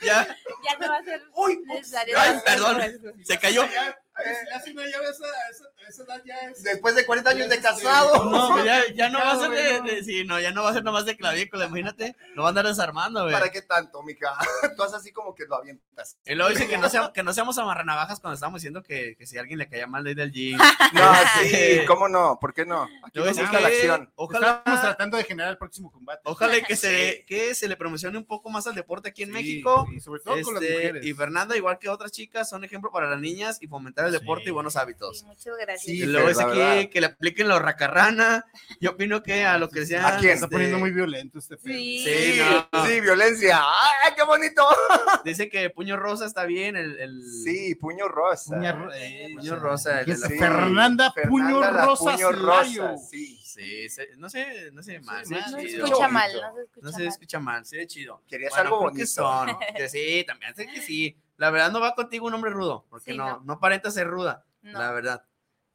Ya, Ya no va a ser necesario. ay, perdón, se cayó. Le hace una llave a esa, a esa, a esa edad ya es. Después de 40 años de casado. No, pues ya, ya no va a ser de, de- sí, no, ya no va a ser nomás de clavícula, imagínate, lo va a andar desarmando, güey. ¿Para qué tanto, mija? [laughs] Tú haces así como que lo avientas. Y luego dice que no, sea- que no seamos amarranavajas cuando estamos diciendo que, que si alguien le caía mal desde el gym. [laughs] No, Este, sí, ¿cómo no? ¿Por qué no? Aquí nos gusta la que acción. Ojalá, Estamos tratando de generar el próximo combate. ojalá que se, que se le promocione un poco más al deporte aquí en Sí, México. Y sobre todo con las Este, mujeres. y Fernanda, igual que otras chicas, son ejemplo para las niñas y fomentar el deporte y buenos hábitos. Sí, muchas gracias. Sí, y luego la aquí verdad. que le apliquen la racarrana. Yo opino que a lo que sea. ¿A quién? Se está poniendo muy violento este pedo. Sí. Sí, no. Sí, violencia. ¡Ay, qué bonito! [laughs] Dice que puño rosa está bien. El, el Sí, puño rosa. Puña ro- eh, puño rosa. el la- fíjate, Fernanda Puño Rosa Puño. Rosa, sí. Sí, se- no sé, no sé mal. Sí, sí, mal. No se escucha Bonito. mal, no se escucha No se mal. escucha mal, sí, es chido. Querías Bueno, algo creo que bonito. son, que sí, también sé que sí. La verdad no va contigo un hombre rudo, porque Sí, no, no. no aparenta ser ruda, No. la verdad.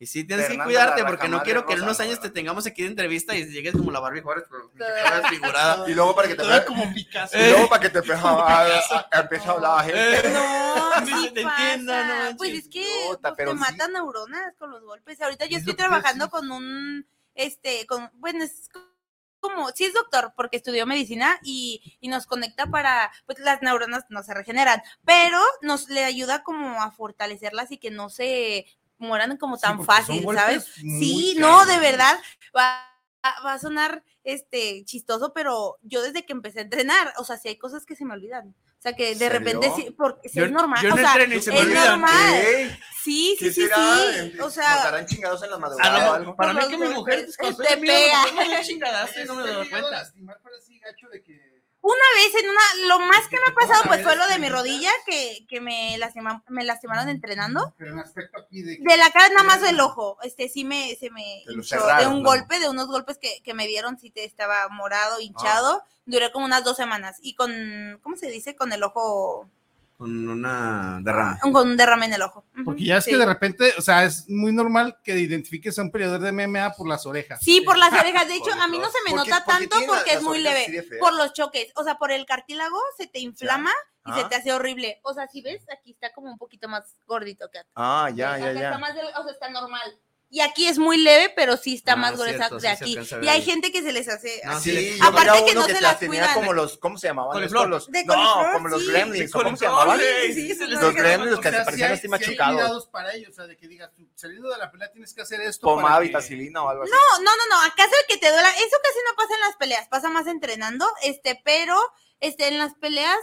Y sí tienes Fernanda que cuidarte porque no quiero que en unos ¿no? años te tengamos aquí de entrevista y llegues como la Barbie Juárez, pero te quedas figurada. Y luego para que te Todavía vea como Picasso. Y luego para que te empiece a, a- a- empiece a hablar la gente. Eh, [laughs] No, sí te pasa. entienda, no. Pues es que pues, te sí. matan neuronas con los golpes. Ahorita yo Es estoy trabajando sí. con un, este, con, bueno, es como, sí es doctor, porque estudió medicina y, y nos conecta para, pues las neuronas no se regeneran, pero nos le ayuda como a fortalecerlas y que no se como tan porque son fácil, ¿sabes? Sí, caros. no, de verdad, va, va a sonar este chistoso, pero yo desde que empecé a entrenar, o sea, si hay cosas que se me olvidan. O sea, que de ¿Serio? repente sí, porque sí Yo- es normal. yo no o sea, entreno y se me es olvidan. normal. ¿Qué? Sí, sí, ¿Qué sí, sí. O ¿Nos sea, chingados en la A madrugada lo- o algo? para mí que mi mujer te pega. me pone un chingadazo y no me doy cuenta. lastimar, pero así gacho de que una vez en una, lo más que me ha pasado pues fue lo de mi rodilla, que, que me, lastima- me lastimaron entrenando. Pero en aspecto aquí de que De la cara nada más del ojo, este sí me, se me hinchó de un ¿no? golpe, de unos golpes que, que me dieron, sí te estaba morado, hinchado, duré como unas dos semanas y con, ¿cómo se dice? Con el ojo, Con una derrama. con un derrame en el ojo. Porque ya es sí. que de repente, o sea, es muy normal que identifiques a un peleador de MMA por las orejas. Sí, por las orejas. De hecho, a mí no se me ¿Por qué- nota tanto porque es muy leve. Por los choques. O sea, por el cartílago se te inflama y se te hace horrible. O sea, si ves, aquí está como un poquito más gordito que acá. Ah, ya, Acá ya, está ya. más del- o sea, está normal. Y aquí es muy leve, pero sí está Ah, más gruesa cierto, de sí aquí. Y hay gente que se les hace No, así. sí, Aparte que no que se las cuidan. como los, ¿cómo se llamaban? Coliflor. Estos, De Los, no, coliflor, como los gremlins, Sí, ¿o ¿cómo se coliflor, llamaban? Los gremlins, los O que sea, se parecían así machucados. cuidados para ellos, o sea, de que digas, tú, saliendo de la pelea tienes que hacer esto. Pomada, para que- vitacilina o algo así. No, no, no, no. ¿Acaso el que te duela? Eso casi no pasa en las peleas, pasa más entrenando, este, pero este, en las peleas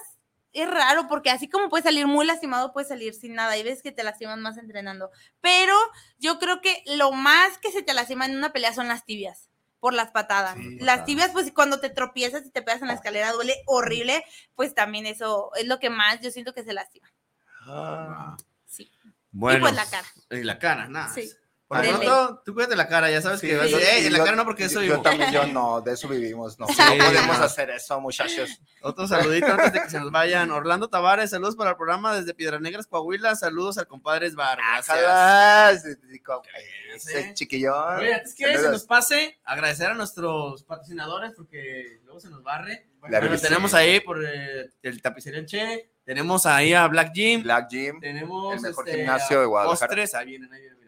es raro porque así como puedes salir muy lastimado, puedes salir sin nada y ves que te lastiman más entrenando. Pero yo creo que lo más que se te lastima en una pelea son las tibias por las patadas. Sí, las tibias, pues cuando te tropiezas y te pegas en la escalera duele horrible, pues también eso es lo que más yo siento que se lastima. Ah. Sí. Bueno. Y pues la cara. Y la cara, nada. Sí. Por lo pronto, tú cuídate la cara, ya sabes Sí, que vas a yo- "Ey, en la yo- cara no, porque eso yo, vivo. yo también, yo no, de eso vivimos, no. Sí, no podemos no. hacer eso, muchachos. Otro saludito antes de que se nos vayan. Orlando Tavares, saludos para el programa desde Piedras Negras, Coahuila. Saludos al compadre Esbar. Gracias. Ojalá, ese- chiquillón. Oye, antes que se Saludos. nos pase, agradecer a nuestros patrocinadores porque luego se nos barre. Bueno, tenemos ahí por eh, el tapicería Che, tenemos ahí a Black Jim, Black Gym. tenemos el mejor este, gimnasio a de Guadalajara. Postres, ahí vienen, ahí vienen.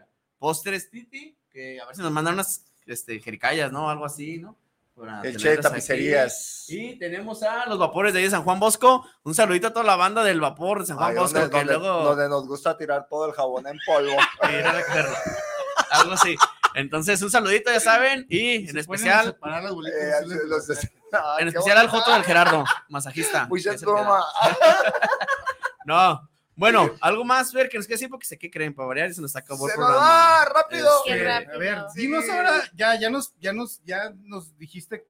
Postres Titi, que a ver si nos mandan unas este, jericayas, ¿no? Algo así, ¿no? Para El Che aquí. Tapicerías. Y tenemos a los vapores de ahí de San Juan Bosco. Un saludito a toda la banda del vapor de San Juan Ay, Bosco, donde, que donde- luego. donde nos gusta tirar todo el jabón en polvo. [laughs] Algo así. Entonces, un saludito, ya saben, y en especial, separar las bolitas, Eh, sí les- los de- [laughs] Ah, en especial al. Joto del Gerardo, masajista. Mucha que es el que da. toma. No. Bueno, algo más, ver que nos queda decir porque sé que creen para variar y se nos acabó el Se programa. va, rápido. Qué rápido. A ver, Sí. dinos ahora, ya, ya nos, ya nos, ya nos dijiste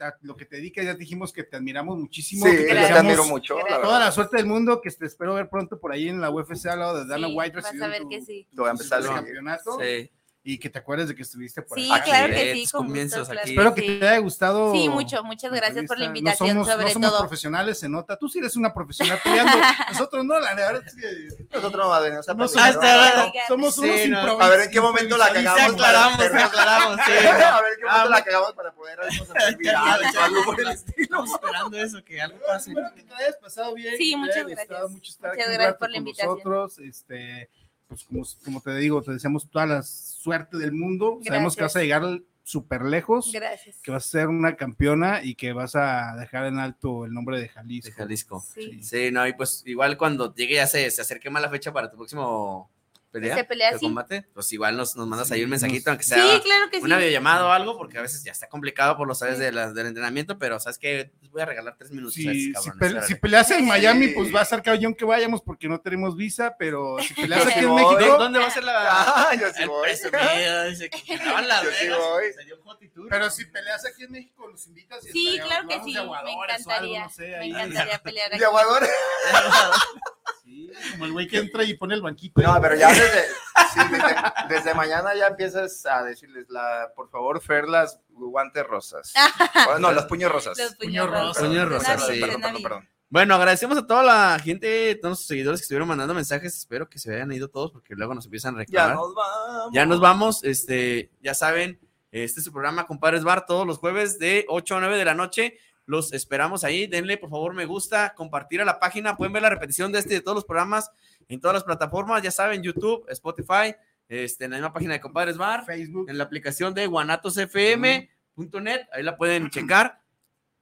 a lo que te dedicas, ya dijimos que te admiramos muchísimo. Sí, que te yo te deseamos admiro mucho. la. Toda verdad. la suerte del mundo, que te espero ver pronto por ahí en la UFC al lado de Dana Sí, White vas a recibiendo ver tu- que sí. Te voy a empezar a tu seguir. campeonato. Sí. Y que te acuerdes de que estuviste por Sí, aquí. claro que sí, con comienzos gusto, claro aquí. Espero que sí. te haya gustado. Sí, mucho, muchas gracias por la invitación, no somos, sobre no somos todo. profesionales, se nota. Tú sí eres una profesional peleando. [laughs] Nosotros no, la verdad es que Nosotros no venimos a no somos, ¿no? somos Sí, unos no. improvis- A ver en qué momento la cagamos. Sí, aclaramos, para- sí, aclaramos, sí. [laughs] A ver en qué momento Ah, la cagamos para poder hacer [laughs] virales o algo por el estilo. Esperando eso, que algo pase. Espero que te hayas pasado bien. Sí, muchas gracias. mucho estar Muchas gracias por la invitación. Nosotros, este, pues como, como te digo, te deseamos toda la suerte del mundo. Sabemos que vas a llegar súper lejos, Gracias. que vas a ser una campeona y que vas a dejar en alto el nombre de Jalisco. De Jalisco. Sí. Sí, no, y pues igual cuando llegue ya se, se acerque más la fecha para tu próximo pelea, Se pelea, de sí. combate, pues igual nos, nos mandas ahí un Sí, mensajito, aunque Sí, sea claro que sí. una videollamada o algo, porque a veces ya está complicado por los sabes de la- del entrenamiento, pero sabes que les voy a regalar tres minutos. a Si, esos si, pe- si peleas en Sí. Miami, pues va a ser cañón que vayamos porque no tenemos visa, pero si [laughs] peleas aquí sí en voy. México, ¿Dónde va a ser la [laughs] Ah, yo sí el voy. presumido? Dice que [laughs] Las Yo sí voy. pero si peleas aquí en México, nos invitas y Sí, claro que sí, me aguadores o algo, encantaría. no sé, Me encantaría pelear aquí. De aguador. Sí, como el güey que entra y pone el banquito. No, pero ya desde, sí, desde, desde mañana ya empiezas a decirles, la, por favor, Fer, las guantes rosas. [laughs] O, no, los puños rosas. Los Puño puños rosa. rosas. Puño Suena rosa, bien, sí. Perdón, perdón, perdón. Bueno, agradecemos a toda la gente, todos los seguidores que estuvieron mandando mensajes. Espero que se hayan ido todos porque luego nos empiezan a Ya reclamar. nos vamos. Ya nos vamos, este, ya saben, este es su programa Compadres Bar todos los jueves de 8 a 9 de la noche. Los esperamos ahí. Denle, por favor, me gusta, compartir a la página. Pueden ver la repetición de este y de todos los programas en todas las plataformas. Ya saben, YouTube, Spotify, este, en la misma página de Compadres Bar, Facebook. en la aplicación de guanatosfm.net. Ahí la pueden checar.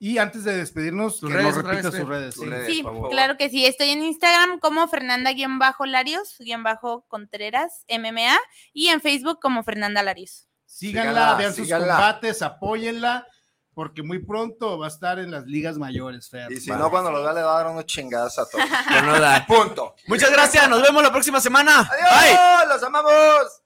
Y antes de despedirnos, que redes nos repitas sus redes. Sí. redes. Claro que sí. Estoy en Instagram como Fernanda-Contreras, MMA, y en Facebook como Fernanda Larios. Síganla, Síganla, vean sus combates, apóyenla, porque muy pronto va a estar en las ligas mayores, Fer. Y si Va. no, cuando los vea, le va a dar unos chingados a todos. [laughs] No da. Punto. Muchas gracias. Nos vemos la próxima semana. Bye. ¡Adiós! ¡Los amamos!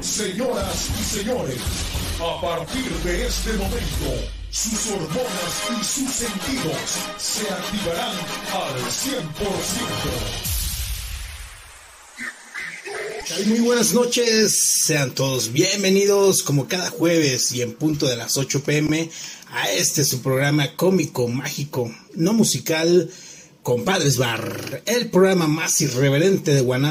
Señoras y señores, a partir de este momento, sus hormonas y sus sentidos se activarán al 100%. Ay, Muy buenas noches, sean todos bienvenidos como cada jueves y en punto de las 8 pm a este su programa cómico, mágico, no musical, Compadres Bar, el programa más irreverente de Guanajuato.